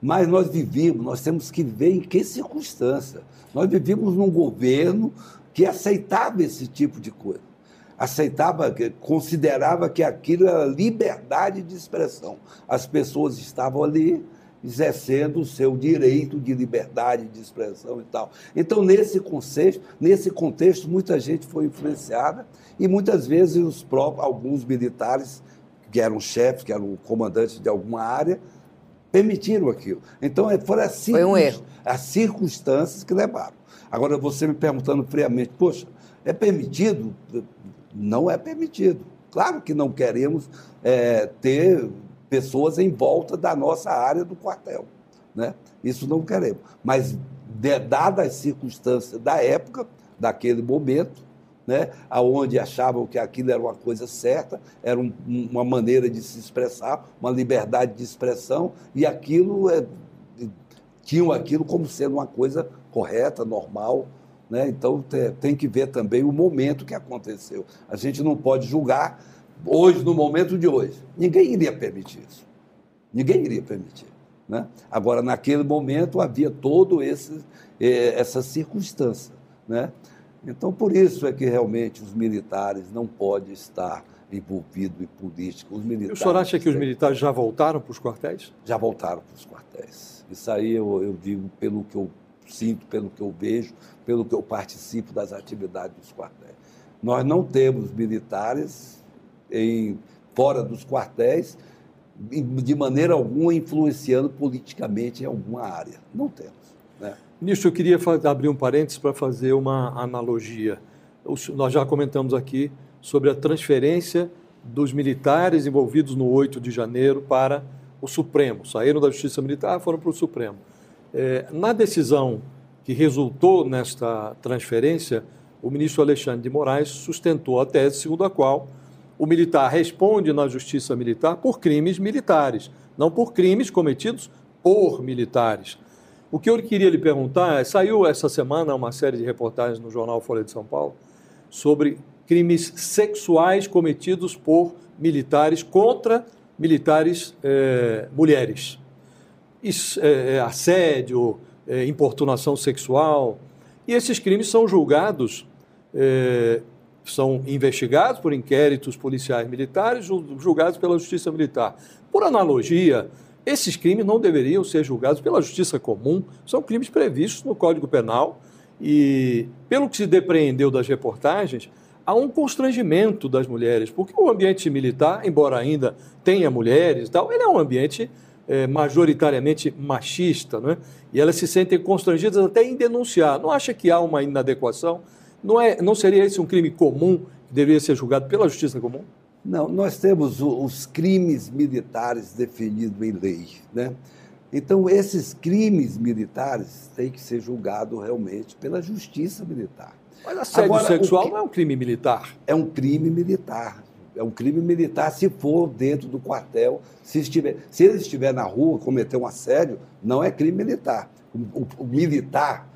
Mas nós vivemos, nós temos que ver em que circunstância. Nós vivíamos num governo que aceitava esse tipo de coisa. Aceitava, considerava que aquilo era liberdade de expressão. As pessoas estavam ali exercendo o seu direito de liberdade de expressão e tal. Então, nesse contexto, nesse contexto, muita gente foi influenciada e muitas vezes os próprios, alguns militares que eram chefes, que eram comandantes de alguma área, permitiram aquilo. Então, é, foram as, Foi um as circunstâncias que levaram. Agora, você me perguntando friamente, poxa, é permitido? Não é permitido. Claro que não queremos é, ter pessoas em volta da nossa área do quartel. Né? Isso não queremos. Mas, de, dadas as circunstâncias da época, daquele momento, né, onde achavam que aquilo era uma coisa certa, era um, uma maneira de se expressar, uma liberdade de expressão, e aquilo é, tinham aquilo como sendo uma coisa correta, normal. Né? Então tem que ver também o momento que aconteceu. A gente não pode julgar hoje, no momento de hoje. Ninguém iria permitir isso. Ninguém iria permitir. Né? Agora, naquele momento, havia todo esse, eh, essa circunstância. Né? Então, por isso é que realmente os militares não podem estar envolvidos em política. Os militares, o senhor acha que os militares já voltaram para os quartéis? Já voltaram para os quartéis. Isso aí eu, eu digo pelo que eu sinto, pelo que eu vejo, pelo que eu participo das atividades dos quartéis. Nós não temos militares em, fora dos quartéis, de maneira alguma influenciando politicamente em alguma área. Não temos. Ministro, eu queria abrir um parênteses para fazer uma analogia. Nós já comentamos aqui sobre a transferência dos militares envolvidos no 8 de janeiro para o Supremo. Saíram da Justiça Militar, foram para o Supremo. É, na decisão que resultou nesta transferência, o ministro Alexandre de Moraes sustentou a tese segundo a qual o militar responde na justiça militar por crimes militares, não por crimes cometidos por militares. O que eu queria lhe perguntar é: saiu essa semana uma série de reportagens no jornal Folha de São Paulo sobre crimes sexuais cometidos por militares contra militares é, mulheres. Isso, é, é, assédio, é, importunação sexual. E esses crimes são julgados é, são investigados por inquéritos policiais militares, julgados pela Justiça Militar. Por analogia, esses crimes não deveriam ser julgados pela Justiça Comum, são crimes previstos no Código Penal e, pelo que se depreendeu das reportagens, há um constrangimento das mulheres, porque o ambiente militar, embora ainda tenha mulheres e tal, ele é um ambiente é, majoritariamente machista, né? e elas se sentem constrangidas até em denunciar. Não acha que há uma inadequação? Não, é, não seria esse um crime comum que deveria ser julgado pela justiça comum? Não, nós temos os crimes militares definidos em lei. Né? Então, esses crimes militares têm que ser julgados realmente pela justiça militar. Mas assédio Agora, sexual que... não é um crime militar? É um crime militar. É um crime militar se for dentro do quartel. Se, estiver, se ele estiver na rua cometer um assédio, não é crime militar. O, o, o militar,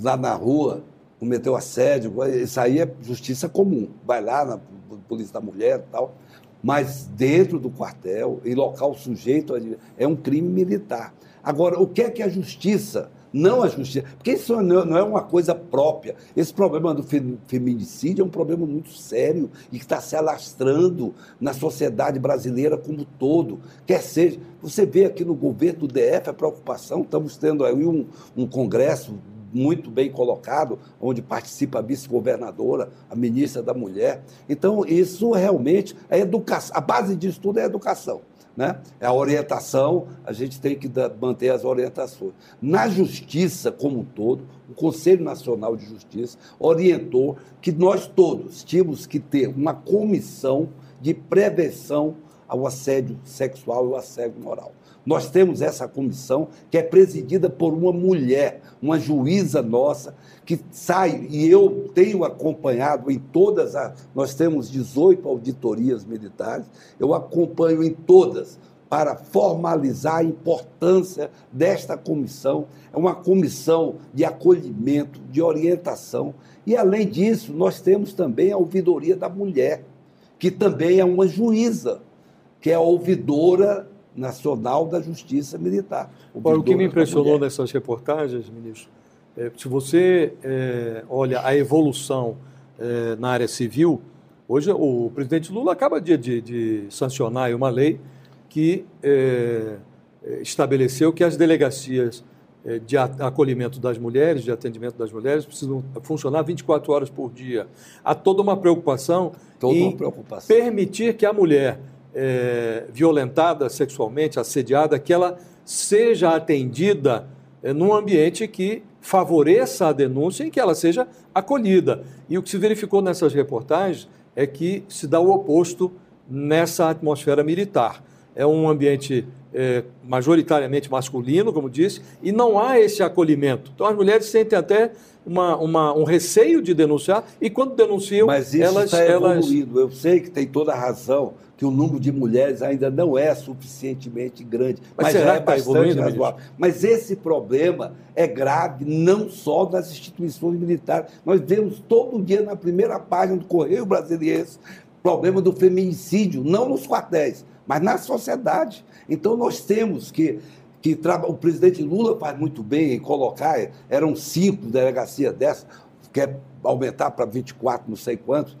lá na rua, cometeu assédio, isso aí é justiça comum. Vai lá na polícia da mulher e tal. Mas dentro do quartel, em local sujeito, é um crime militar. Agora, o que é que a justiça, não a justiça, porque isso não é uma coisa própria. Esse problema do feminicídio é um problema muito sério e que está se alastrando na sociedade brasileira como todo. Quer seja, você vê aqui no governo do DF a preocupação, estamos tendo aí um, um congresso muito bem colocado, onde participa a vice-governadora, a ministra da Mulher. Então, isso realmente é educação. A base disso tudo é educação. Né? É a orientação, a gente tem que manter as orientações. Na justiça como um todo, o Conselho Nacional de Justiça orientou que nós todos tínhamos que ter uma comissão de prevenção ao assédio sexual e ao assédio moral. Nós temos essa comissão que é presidida por uma mulher, uma juíza nossa, que sai, e eu tenho acompanhado em todas as. Nós temos 18 auditorias militares, eu acompanho em todas para formalizar a importância desta comissão. É uma comissão de acolhimento, de orientação. E, além disso, nós temos também a ouvidoria da mulher, que também é uma juíza, que é ouvidora Nacional da Justiça Militar. O, o que me impressionou nessas reportagens, ministro, é, se você é, olha a evolução é, na área civil, hoje o presidente Lula acaba de, de, de sancionar uma lei que é, eh, estabeleceu que as delegacias de acolhimento das mulheres, de atendimento das mulheres, precisam funcionar 24 horas por dia. Há toda uma preocupação toda em uma preocupação. permitir que a mulher é, violentada sexualmente, assediada, que ela seja atendida é, num ambiente que favoreça a denúncia e que ela seja acolhida. E o que se verificou nessas reportagens é que se dá o oposto nessa atmosfera militar. É um ambiente é, majoritariamente masculino, como disse, e não há esse acolhimento. Então as mulheres sentem até uma, uma, um receio de denunciar e quando denunciam, Mas isso elas, está elas... evoluindo. Eu sei que tem toda a razão que o número de mulheres ainda não é suficientemente grande, mas, mas será já é que está bastante evoluindo, razoável. Mas esse problema é grave não só nas instituições militares. Nós vemos todo dia na primeira página do Correio Brasiliense problema do feminicídio, não nos quartéis, mas na sociedade. Então nós temos que que o presidente Lula faz muito bem em colocar, eram cinco delegacias dessas, quer aumentar para 24, não sei quantos.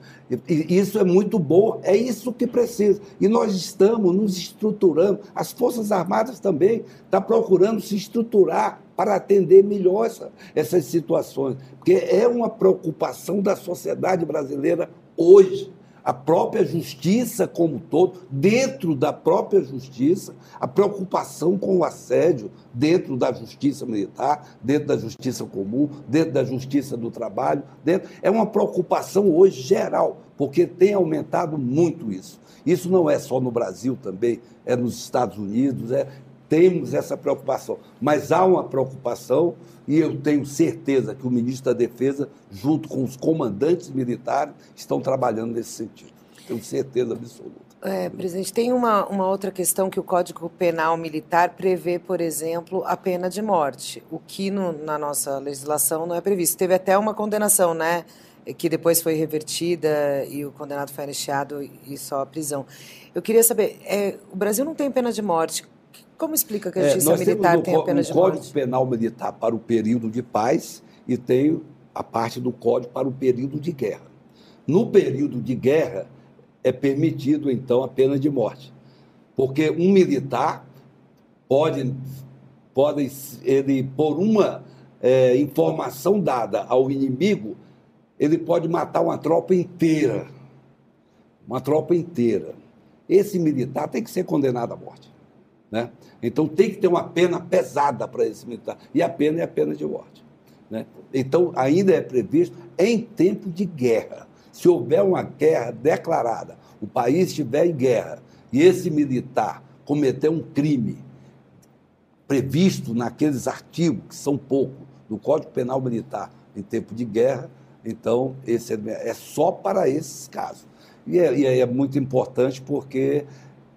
E isso é muito bom, é isso que precisa. E nós estamos nos estruturando, as Forças Armadas também estão procurando se estruturar para atender melhor essa, essas situações, porque é uma preocupação da sociedade brasileira hoje a própria justiça como todo, dentro da própria justiça, a preocupação com o assédio dentro da justiça militar, dentro da justiça comum, dentro da justiça do trabalho, dentro, é uma preocupação hoje geral, porque tem aumentado muito isso. Isso não é só no Brasil também, é nos Estados Unidos, é, temos essa preocupação. Mas há uma preocupação, e eu tenho certeza que o ministro da Defesa, junto com os comandantes militares, estão trabalhando nesse sentido. Tenho certeza absoluta. É, presidente, tem uma, uma outra questão que o Código Penal Militar prevê, por exemplo, a pena de morte, o que no, na nossa legislação não é previsto. Teve até uma condenação, né? Que depois foi revertida e o condenado foi anistiado e só a prisão. Eu queria saber, é, o Brasil não tem pena de morte. Como explica que a justiça é, militar tem a pena de morte? Código Penal Militar para o período de paz e tem a parte do Código para o período de guerra. No período de guerra é permitido então a pena de morte, porque um militar pode, pode ele por uma é, informação dada ao inimigo, ele pode matar uma tropa inteira, uma tropa inteira. Esse militar tem que ser condenado à morte. Né? Então tem que ter uma pena pesada para esse militar. E a pena é a pena de morte. Né? Então ainda é previsto em tempo de guerra. Se houver uma guerra declarada, o país estiver em guerra e esse militar cometer um crime previsto naqueles artigos, que são poucos, do Código Penal Militar em tempo de guerra, então esse é, é só para esses casos. E é, e é muito importante porque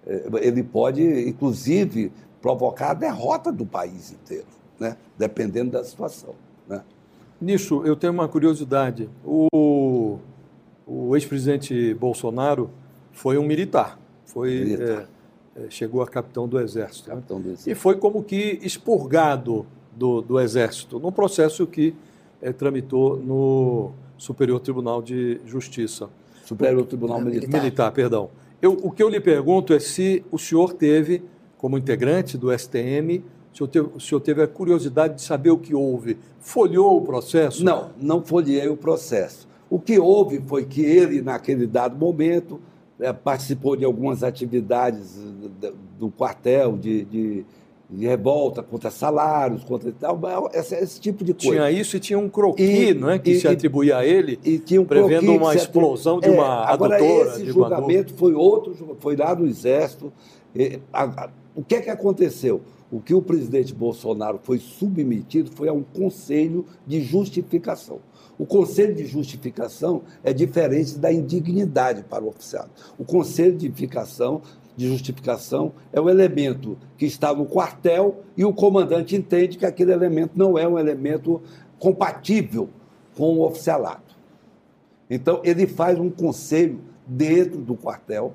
ele pode, inclusive, provocar a derrota do país inteiro, né? dependendo da situação. Né? Nisso, eu tenho uma curiosidade. O, o ex-presidente Bolsonaro foi um militar, foi militar. É, chegou a capitão do Exército. Capitão do Exército. E foi como que expurgado do, do Exército, num processo que é, tramitou no Superior Tribunal de Justiça. Superior Tribunal Militar. Militar, perdão. Eu, o que eu lhe pergunto é se o senhor teve, como integrante do STM, o senhor, teve, o senhor teve a curiosidade de saber o que houve. Folheou o processo? Não, não folhei o processo. O que houve foi que ele, naquele dado momento, é, participou de algumas atividades do quartel, de, de de revolta contra salários, contra tal, esse, esse, tipo de coisa. Tinha isso e tinha um croqui, não é, que e, se atribuía a ele, e tinha um prevendo uma explosão de uma é, agora, adutora. Esse julgamento foi outro, foi lá no Exército. E, a, a, o que é que aconteceu? O que o presidente Bolsonaro foi submetido foi a um conselho de justificação. O conselho de justificação é diferente da indignidade para o oficial. O conselho de justificação de justificação é o elemento que está no quartel e o comandante entende que aquele elemento não é um elemento compatível com o oficialato. Então, ele faz um conselho dentro do quartel,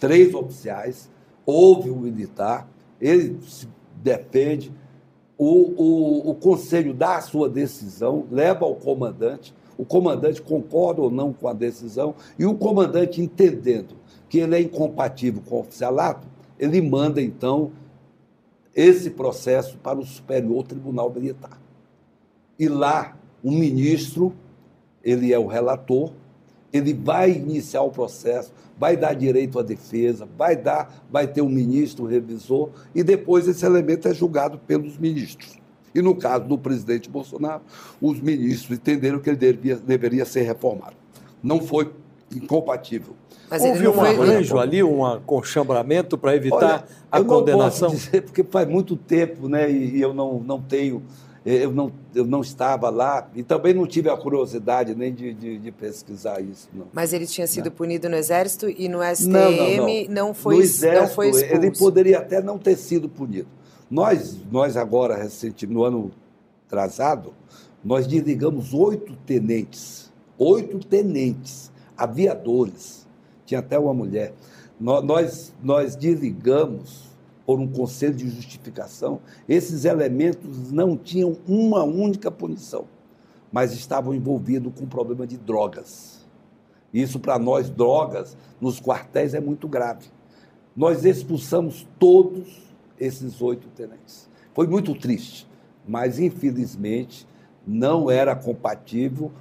três oficiais, ouve o militar, ele se defende, o, o, o conselho dá a sua decisão, leva ao comandante, o comandante concorda ou não com a decisão, e o comandante, entendendo que ele é incompatível com o oficialato, ele manda, então, esse processo para o Superior Tribunal Militar. E lá, o ministro, ele é o relator, ele vai iniciar o processo, vai dar direito à defesa, vai dar, vai ter um ministro revisor e depois esse elemento é julgado pelos ministros. E no caso do presidente Bolsonaro, os ministros entenderam que ele devia, deveria ser reformado. Não foi incompatível. Mas Houve um arranjo ali, um aconchambramento para evitar Olha, a eu condenação? Não posso dizer, porque faz muito tempo, né, e eu não, não tenho eu não, eu não estava lá e também não tive a curiosidade nem de, de, de pesquisar isso. Não. Mas ele tinha sido não. punido no Exército e no STM não, não, não. foi, no exército, não foi expulso. Ele poderia até não ter sido punido. Nós, nós agora, recente, no ano atrasado, nós desligamos oito tenentes, oito tenentes, aviadores, tinha até uma mulher. Nós, nós desligamos por um conselho de justificação, esses elementos não tinham uma única punição, mas estavam envolvidos com o problema de drogas. Isso, para nós, drogas, nos quartéis é muito grave. Nós expulsamos todos esses oito tenentes. Foi muito triste, mas infelizmente não era compatível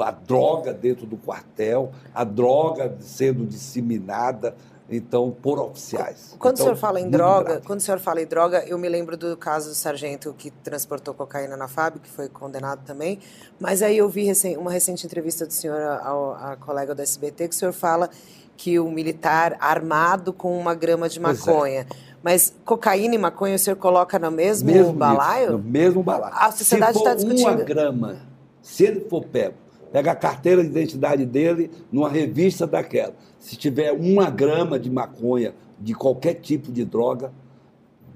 a droga dentro do quartel, a droga sendo disseminada então por oficiais. Quando então, o senhor fala em droga, grave. quando o senhor fala em droga, eu me lembro do caso do sargento que transportou cocaína na FAB, que foi condenado também. Mas aí eu vi uma recente entrevista do senhor à colega do SBT que o senhor fala que o militar armado com uma grama de é. maconha. É. Mas cocaína e maconha o senhor coloca no mesmo, mesmo balaio? no mesmo balaio. A sociedade está discutindo. Uma grama, se ele for pego, pega a carteira de identidade dele numa revista daquela se tiver uma grama de maconha, de qualquer tipo de droga,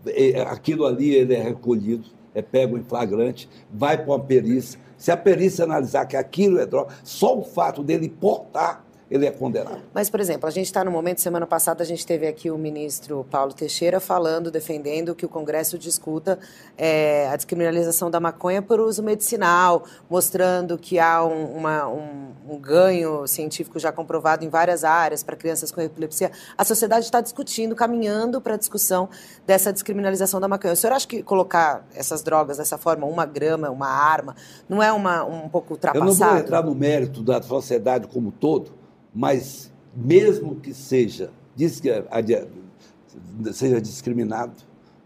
é, aquilo ali ele é recolhido, é pego em flagrante, vai para uma perícia. Se a perícia analisar que aquilo é droga, só o fato dele portar ele é condenado. Mas, por exemplo, a gente está no momento, semana passada a gente teve aqui o ministro Paulo Teixeira falando, defendendo que o Congresso discuta é, a descriminalização da maconha por uso medicinal, mostrando que há um, uma, um, um ganho científico já comprovado em várias áreas para crianças com epilepsia. A sociedade está discutindo, caminhando para a discussão dessa descriminalização da maconha. O senhor acha que colocar essas drogas dessa forma, uma grama, uma arma, não é uma, um pouco ultrapassado? Eu não vou entrar no mérito da sociedade como todo, mas mesmo que seja, seja discriminado,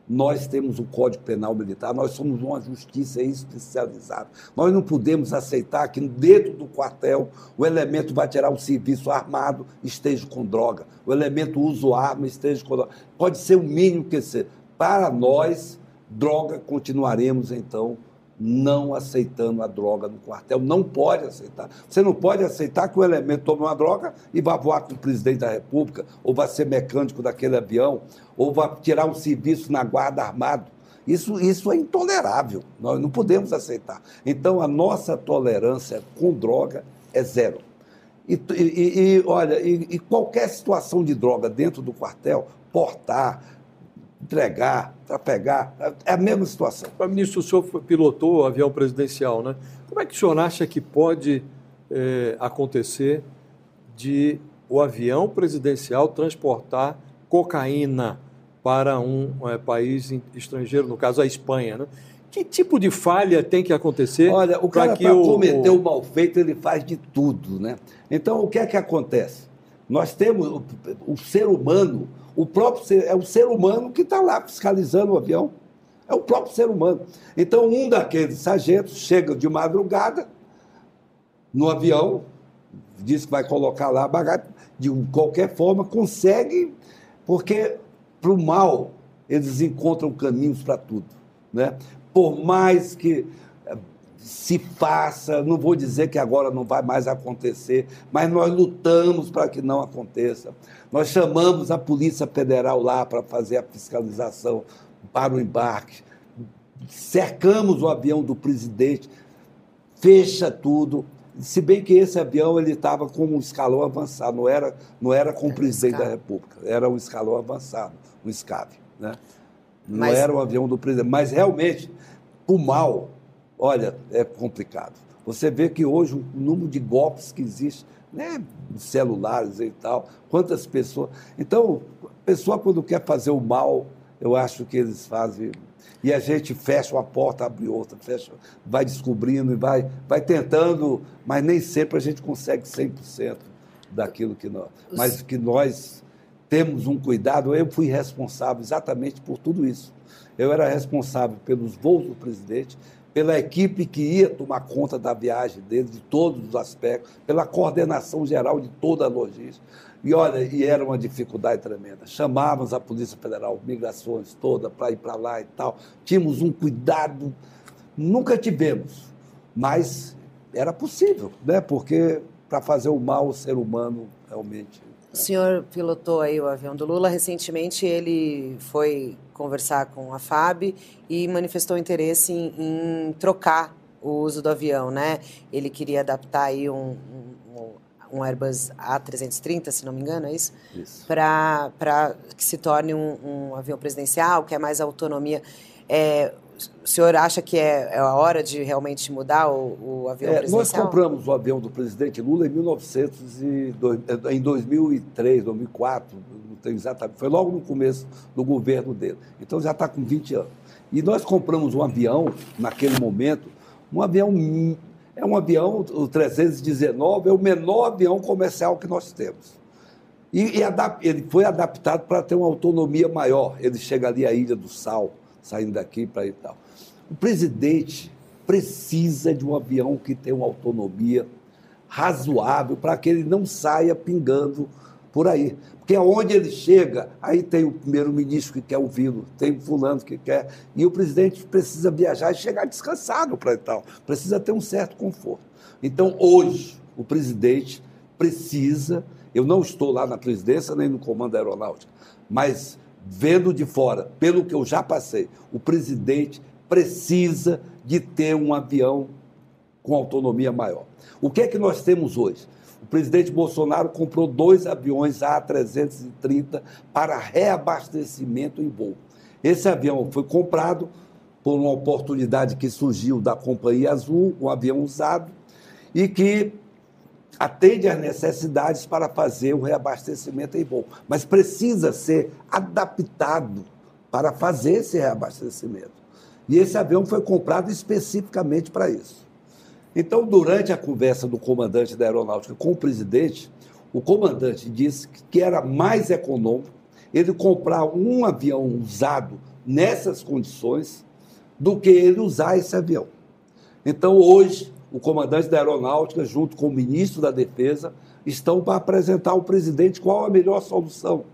nós temos o Código Penal Militar, nós somos uma justiça especializada. Nós não podemos aceitar que dentro do quartel o elemento vai tirar o serviço armado esteja com droga, o elemento usa arma esteja com droga. Pode ser o mínimo que seja. Para nós, droga, continuaremos então não aceitando a droga no quartel. Não pode aceitar. Você não pode aceitar que o elemento tome uma droga e vá voar com o presidente da República, ou vá ser mecânico daquele avião, ou vá tirar um serviço na guarda armado. Isso, isso é intolerável. Nós não podemos aceitar. Então, a nossa tolerância com droga é zero. E, e, e olha, e, e qualquer situação de droga dentro do quartel, portar, entregar, trafegar, é a mesma situação. Mas, ministro, o senhor pilotou o avião presidencial, né? Como é que o senhor acha que pode é, acontecer de o avião presidencial transportar cocaína para um é, país estrangeiro, no caso a Espanha, né? Que tipo de falha tem que acontecer? Olha, o cara para o... cometer o mal feito, ele faz de tudo, né? Então, o que é que acontece? Nós temos o, o ser humano, o próprio ser, é o ser humano que está lá fiscalizando o avião. É o próprio ser humano. Então, um daqueles sargentos chega de madrugada no avião, diz que vai colocar lá a bagagem, de qualquer forma, consegue, porque para o mal eles encontram caminhos para tudo. Né? Por mais que se faça, não vou dizer que agora não vai mais acontecer, mas nós lutamos para que não aconteça. Nós chamamos a Polícia Federal lá para fazer a fiscalização para o embarque, cercamos o avião do presidente, fecha tudo. Se bem que esse avião ele estava com um escalão avançado, não era, não era com o presidente da República, era um escalão avançado, um escape. Né? Não mas... era o avião do presidente. Mas realmente, o mal Olha, é complicado. Você vê que hoje o número de golpes que existe, né, celulares e tal, quantas pessoas. Então, a pessoa quando quer fazer o mal, eu acho que eles fazem. E a gente fecha uma porta, abre outra, fecha, vai descobrindo e vai, vai tentando, mas nem sempre a gente consegue 100% daquilo que nós. Mas que nós temos um cuidado. Eu fui responsável exatamente por tudo isso. Eu era responsável pelos voos do presidente, pela equipe que ia tomar conta da viagem dele, de todos os aspectos, pela coordenação geral de toda a logística. E olha, e era uma dificuldade tremenda. Chamávamos a Polícia Federal, migrações toda, para ir para lá e tal. Tínhamos um cuidado, nunca tivemos, mas era possível, né? porque para fazer o mal o ser humano realmente. O senhor pilotou aí o avião do Lula. Recentemente ele foi conversar com a FAB e manifestou interesse em, em trocar o uso do avião, né? Ele queria adaptar aí um, um, um Airbus A330, se não me engano, é isso? Isso. Para que se torne um, um, avião presidencial, que é mais autonomia. É, o senhor acha que é, é, a hora de realmente mudar o, o avião é, presidencial? Nós compramos o avião do presidente Lula em 1900 e, em 2003, 2004, não tenho exatamente, foi logo no começo do governo dele. Então já está com 20 anos. E nós compramos um avião, naquele momento, um avião é um avião, o 319 é o menor avião comercial que nós temos. E, e ele foi adaptado para ter uma autonomia maior. Ele chega ali à Ilha do Sal, saindo daqui para ir tal. O presidente precisa de um avião que tenha uma autonomia razoável para que ele não saia pingando por aí. Porque aonde ele chega, aí tem o primeiro-ministro que quer ouvi-lo, tem o fulano que quer, e o presidente precisa viajar e chegar descansado para tal. Precisa ter um certo conforto. Então, hoje, o presidente precisa, eu não estou lá na presidência nem no comando aeronáutico, mas vendo de fora, pelo que eu já passei, o presidente precisa de ter um avião com autonomia maior. O que é que nós temos hoje? O presidente Bolsonaro comprou dois aviões A330 para reabastecimento em voo. Esse avião foi comprado por uma oportunidade que surgiu da Companhia Azul, um avião usado, e que atende às necessidades para fazer o reabastecimento em voo, mas precisa ser adaptado para fazer esse reabastecimento. E esse avião foi comprado especificamente para isso. Então, durante a conversa do comandante da aeronáutica com o presidente, o comandante disse que era mais econômico ele comprar um avião usado nessas condições do que ele usar esse avião. Então, hoje, o comandante da aeronáutica, junto com o ministro da Defesa, estão para apresentar ao presidente qual a melhor solução.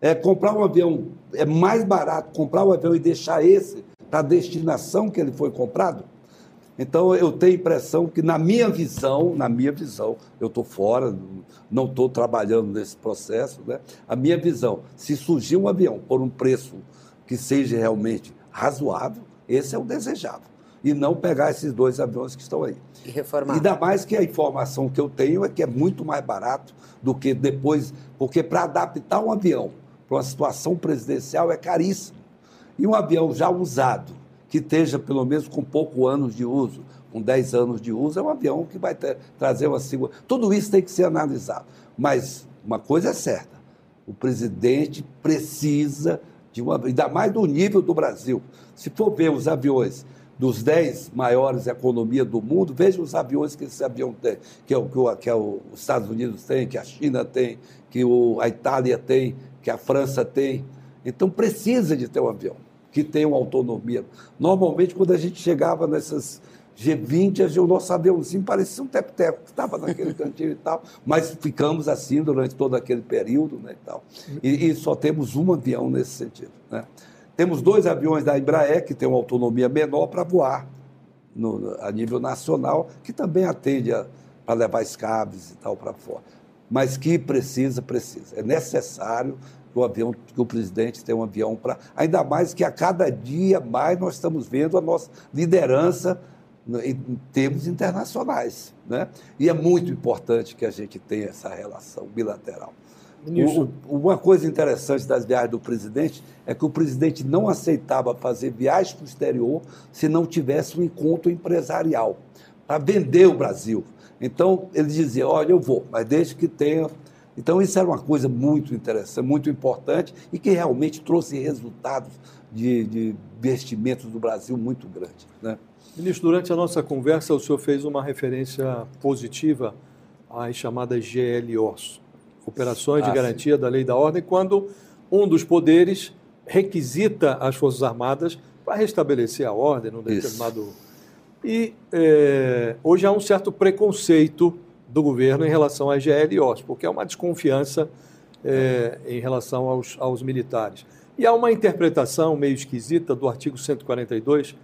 É comprar um avião, é mais barato comprar um avião e deixar esse para a destinação que ele foi comprado? Então eu tenho impressão que na minha visão, na minha visão, eu estou fora, não estou trabalhando nesse processo, né? A minha visão, se surgir um avião por um preço que seja realmente razoável, esse é o desejável. E não pegar esses dois aviões que estão aí. E reformar. Ainda mais que a informação que eu tenho é que é muito mais barato do que depois, porque para adaptar um avião para uma situação presidencial é caríssimo. E um avião já usado, que esteja pelo menos com pouco anos de uso, com 10 anos de uso, é um avião que vai ter, trazer uma segurança. Tudo isso tem que ser analisado. Mas uma coisa é certa: o presidente precisa de uma. ainda mais do nível do Brasil. Se for ver os aviões dos 10 maiores economias do mundo, veja os aviões que esse avião tem, que, é o, que, o, que é o, os Estados Unidos tem, que a China tem, que o, a Itália tem, que a França tem. Então precisa de ter um avião que tenha uma autonomia. Normalmente, quando a gente chegava nessas G20, o nosso aviãozinho parecia um tepo-tepo que estava naquele cantinho e tal, mas ficamos assim durante todo aquele período né, e tal. E, e só temos um avião nesse sentido. Né? Temos dois aviões da Embraer que têm uma autonomia menor para voar no, a nível nacional, que também atende para levar escabes e tal para fora. Mas que precisa, precisa. É necessário que o avião, que o presidente tenha um avião para. Ainda mais que a cada dia mais nós estamos vendo a nossa liderança em termos internacionais. Né? E é muito importante que a gente tenha essa relação bilateral. O, uma coisa interessante das viagens do presidente é que o presidente não aceitava fazer viagens para o exterior se não tivesse um encontro empresarial para vender o Brasil. Então, ele dizia: olha, eu vou, mas desde que tenha Então, isso era uma coisa muito interessante, muito importante e que realmente trouxe resultados de, de investimentos do Brasil muito grandes. Né? Ministro, durante a nossa conversa, o senhor fez uma referência positiva às chamadas GLOs, Operações ah, de Garantia sim. da Lei e da Ordem, quando um dos poderes requisita as Forças Armadas para restabelecer a ordem num determinado. Isso. E é, hoje há um certo preconceito do governo em relação às GLOs, porque é uma desconfiança é, em relação aos, aos, militares. E há uma interpretação meio esquisita do artigo 142.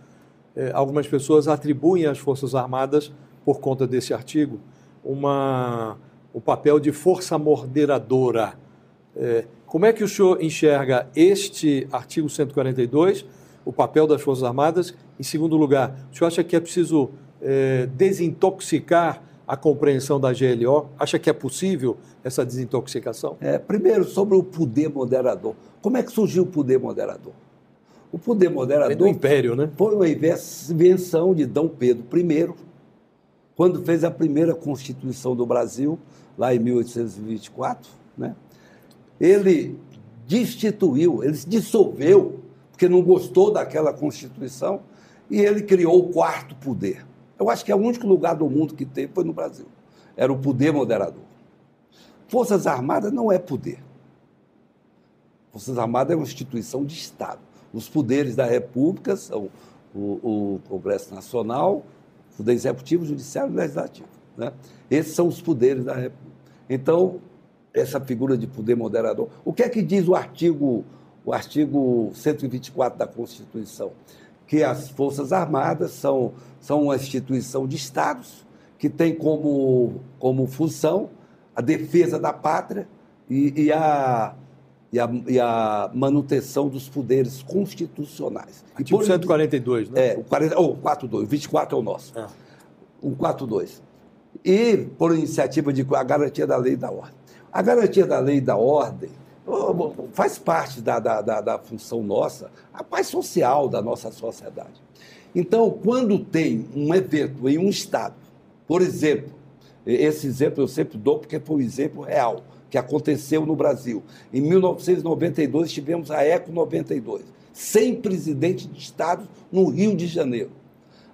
É, algumas pessoas atribuem às Forças Armadas, por conta desse artigo, uma, o papel de força moderadora. É, como é que o senhor enxerga este artigo 142, o papel das Forças Armadas? Em segundo lugar, o senhor acha que é preciso é, desintoxicar a compreensão da GLO? Acha que é possível essa desintoxicação? É, primeiro, sobre o poder moderador. Como é que surgiu o poder moderador? O poder moderador. do Império, né? Foi uma invenção de Dom Pedro I, quando fez a primeira Constituição do Brasil, lá em 1824. Né? Ele destituiu, ele se dissolveu, porque não gostou daquela Constituição, e ele criou o quarto poder eu acho que é o único lugar do mundo que teve foi no Brasil. Era o poder moderador. Forças Armadas não é poder. Forças Armadas é uma instituição de Estado. Os poderes da República são o, o Congresso Nacional, o Poder Executivo, o Judiciário e o Legislativo. Né? Esses são os poderes da República. Então, essa figura de poder moderador. O que é que diz o artigo, o artigo 124 da Constituição? Que as Forças Armadas são são uma instituição de Estados que tem como, como função a defesa da pátria e, e, a, e, a, e a manutenção dos poderes constitucionais. Artigo 142, né? É, o 40, oh, 42, 24 é o nosso. É. O 42. E por iniciativa de a garantia da lei e da ordem. A garantia da lei e da ordem faz parte da, da, da, da função nossa, a paz social da nossa sociedade. Então, quando tem um evento em um estado, por exemplo, esse exemplo eu sempre dou porque foi um exemplo real que aconteceu no Brasil. Em 1992 tivemos a Eco 92, 100 presidentes de estados no Rio de Janeiro.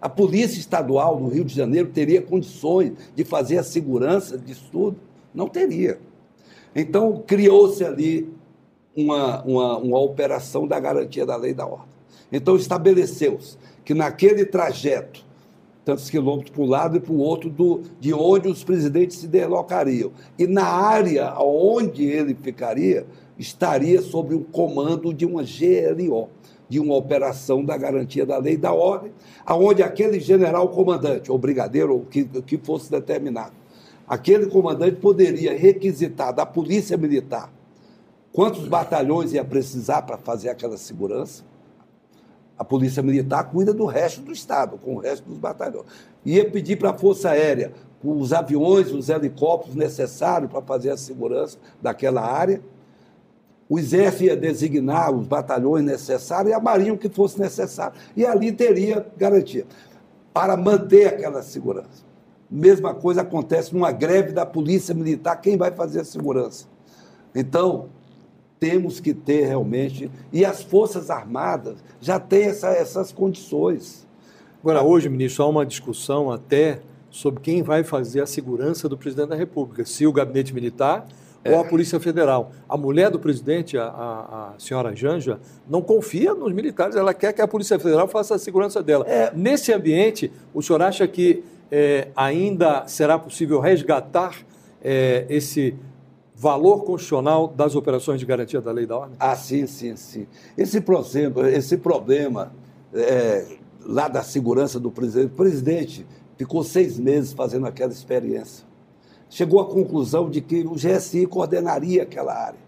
A Polícia Estadual do Rio de Janeiro teria condições de fazer a segurança disso tudo? Não teria. Então, criou-se ali uma, uma, uma operação da garantia da lei e da ordem. Então, estabeleceu-se que naquele trajeto, tantos quilômetros para um lado e para o outro, do, de onde os presidentes se deslocariam. E na área onde ele ficaria, estaria sob o comando de uma GLO, de uma operação da garantia da lei e da ordem, aonde aquele general comandante, ou brigadeiro, ou que, que fosse determinado, aquele comandante poderia requisitar da polícia militar quantos batalhões ia precisar para fazer aquela segurança, a Polícia Militar cuida do resto do Estado, com o resto dos batalhões. Ia pedir para a Força Aérea os aviões, os helicópteros necessários para fazer a segurança daquela área. O Exército ia designar os batalhões necessários e a Marinha o que fosse necessário. E ali teria garantia para manter aquela segurança. Mesma coisa acontece numa greve da Polícia Militar, quem vai fazer a segurança? Então, temos que ter realmente, e as Forças Armadas já têm essa, essas condições. Agora, hoje, ministro, há uma discussão até sobre quem vai fazer a segurança do presidente da República, se o gabinete militar. Ou a Polícia Federal. A mulher do presidente, a, a, a, senhora Janja, não confia nos militares, ela quer que a Polícia Federal faça a segurança dela. É. Nesse ambiente, o senhor acha que é, ainda será possível resgatar é, esse valor constitucional das operações de garantia da lei da ordem? Ah, sim, sim, sim. Esse, problema, esse problema é, lá da segurança do presidente, o presidente ficou seis meses fazendo aquela experiência. Chegou à conclusão de que o GSI coordenaria aquela área.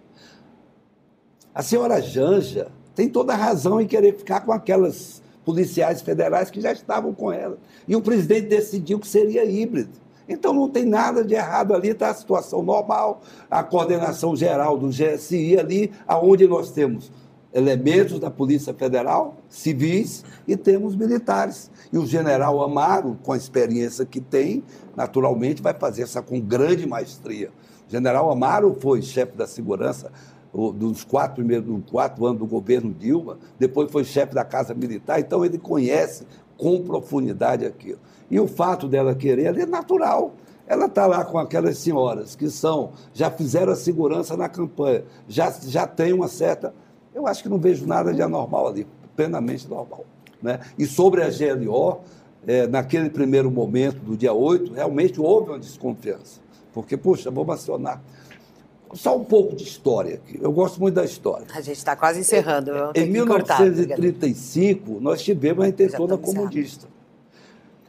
A senhora Janja tem toda a razão em querer ficar com aquelas policiais federais que já estavam com ela. E o presidente decidiu que seria híbrido. Então não tem nada de errado ali, está a situação normal, a coordenação geral do GSI ali, aonde nós temos elementos da Polícia Federal, civis, e temos militares. E o general Amaro, com a experiência que tem, naturalmente vai fazer essa com grande maestria. O general Amaro foi chefe da segurança dos quatro primeiros, quatro anos do governo Dilma, depois foi chefe da Casa Militar, então ele conhece com profundidade aquilo. E o fato dela querer é natural. Ela está lá com aquelas senhoras que são, já fizeram a segurança na campanha, já, já tem uma certa. Eu acho que não vejo nada de anormal ali, plenamente normal. Né? E sobre a GLO, é, naquele primeiro momento do dia 8, realmente houve uma desconfiança. Porque, puxa, vamos acionar. Só um pouco de história aqui. Eu gosto muito da história. A gente está quase encerrando. em 1935, cortar, nós tivemos a intentona comunista.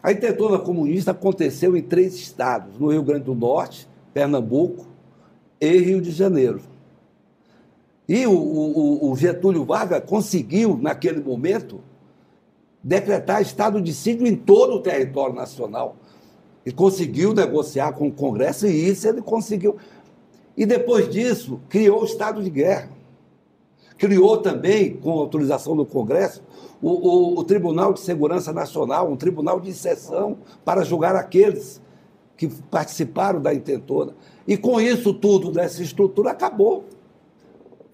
A intentona comunista aconteceu em três estados: no Rio Grande do Norte, Pernambuco e Rio de Janeiro. E o, o, o Getúlio Vargas conseguiu, naquele momento, decretar estado de sítio em todo o território nacional. E conseguiu negociar com o Congresso, e isso ele conseguiu. E depois disso, criou o estado de guerra. Criou também, com autorização do Congresso, o, o, o Tribunal de Segurança Nacional, um tribunal de exceção para julgar aqueles que participaram da intentona. E com isso tudo, dessa estrutura, acabou.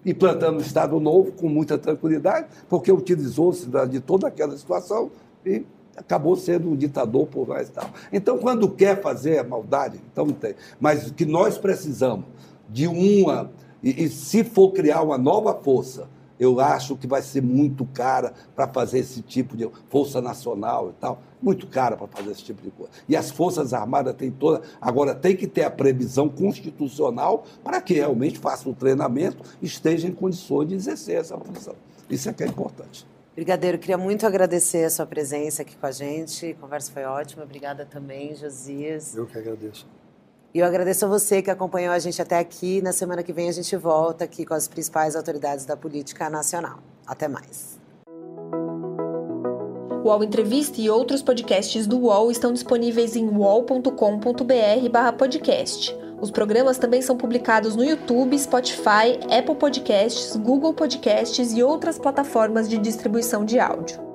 Implantando o Estado Novo com muita tranquilidade, porque utilizou-se de toda aquela situação e acabou sendo um ditador por mais tal. Então, quando quer fazer a maldade, então tem. Mas que nós precisamos de uma. E, e se for criar uma nova força eu acho que vai ser muito cara para fazer esse tipo de força nacional e tal, muito cara para fazer esse tipo de coisa. E as forças armadas têm toda, agora tem que ter a previsão constitucional para que realmente faça o treinamento, esteja em condições de exercer essa função. Isso é que é importante. Brigadeiro, queria muito agradecer a sua presença aqui com a gente. A conversa foi ótima. Obrigada também, Josias. Eu que agradeço. E eu agradeço a você que acompanhou a gente até aqui. Na semana que vem a gente volta aqui com as principais autoridades da política nacional. Até mais. O UOL Entrevista e outros podcasts do UOL estão disponíveis em uol.com.br/podcast. Os programas também são publicados no YouTube, Spotify, Apple Podcasts, Google Podcasts e outras plataformas de distribuição de áudio.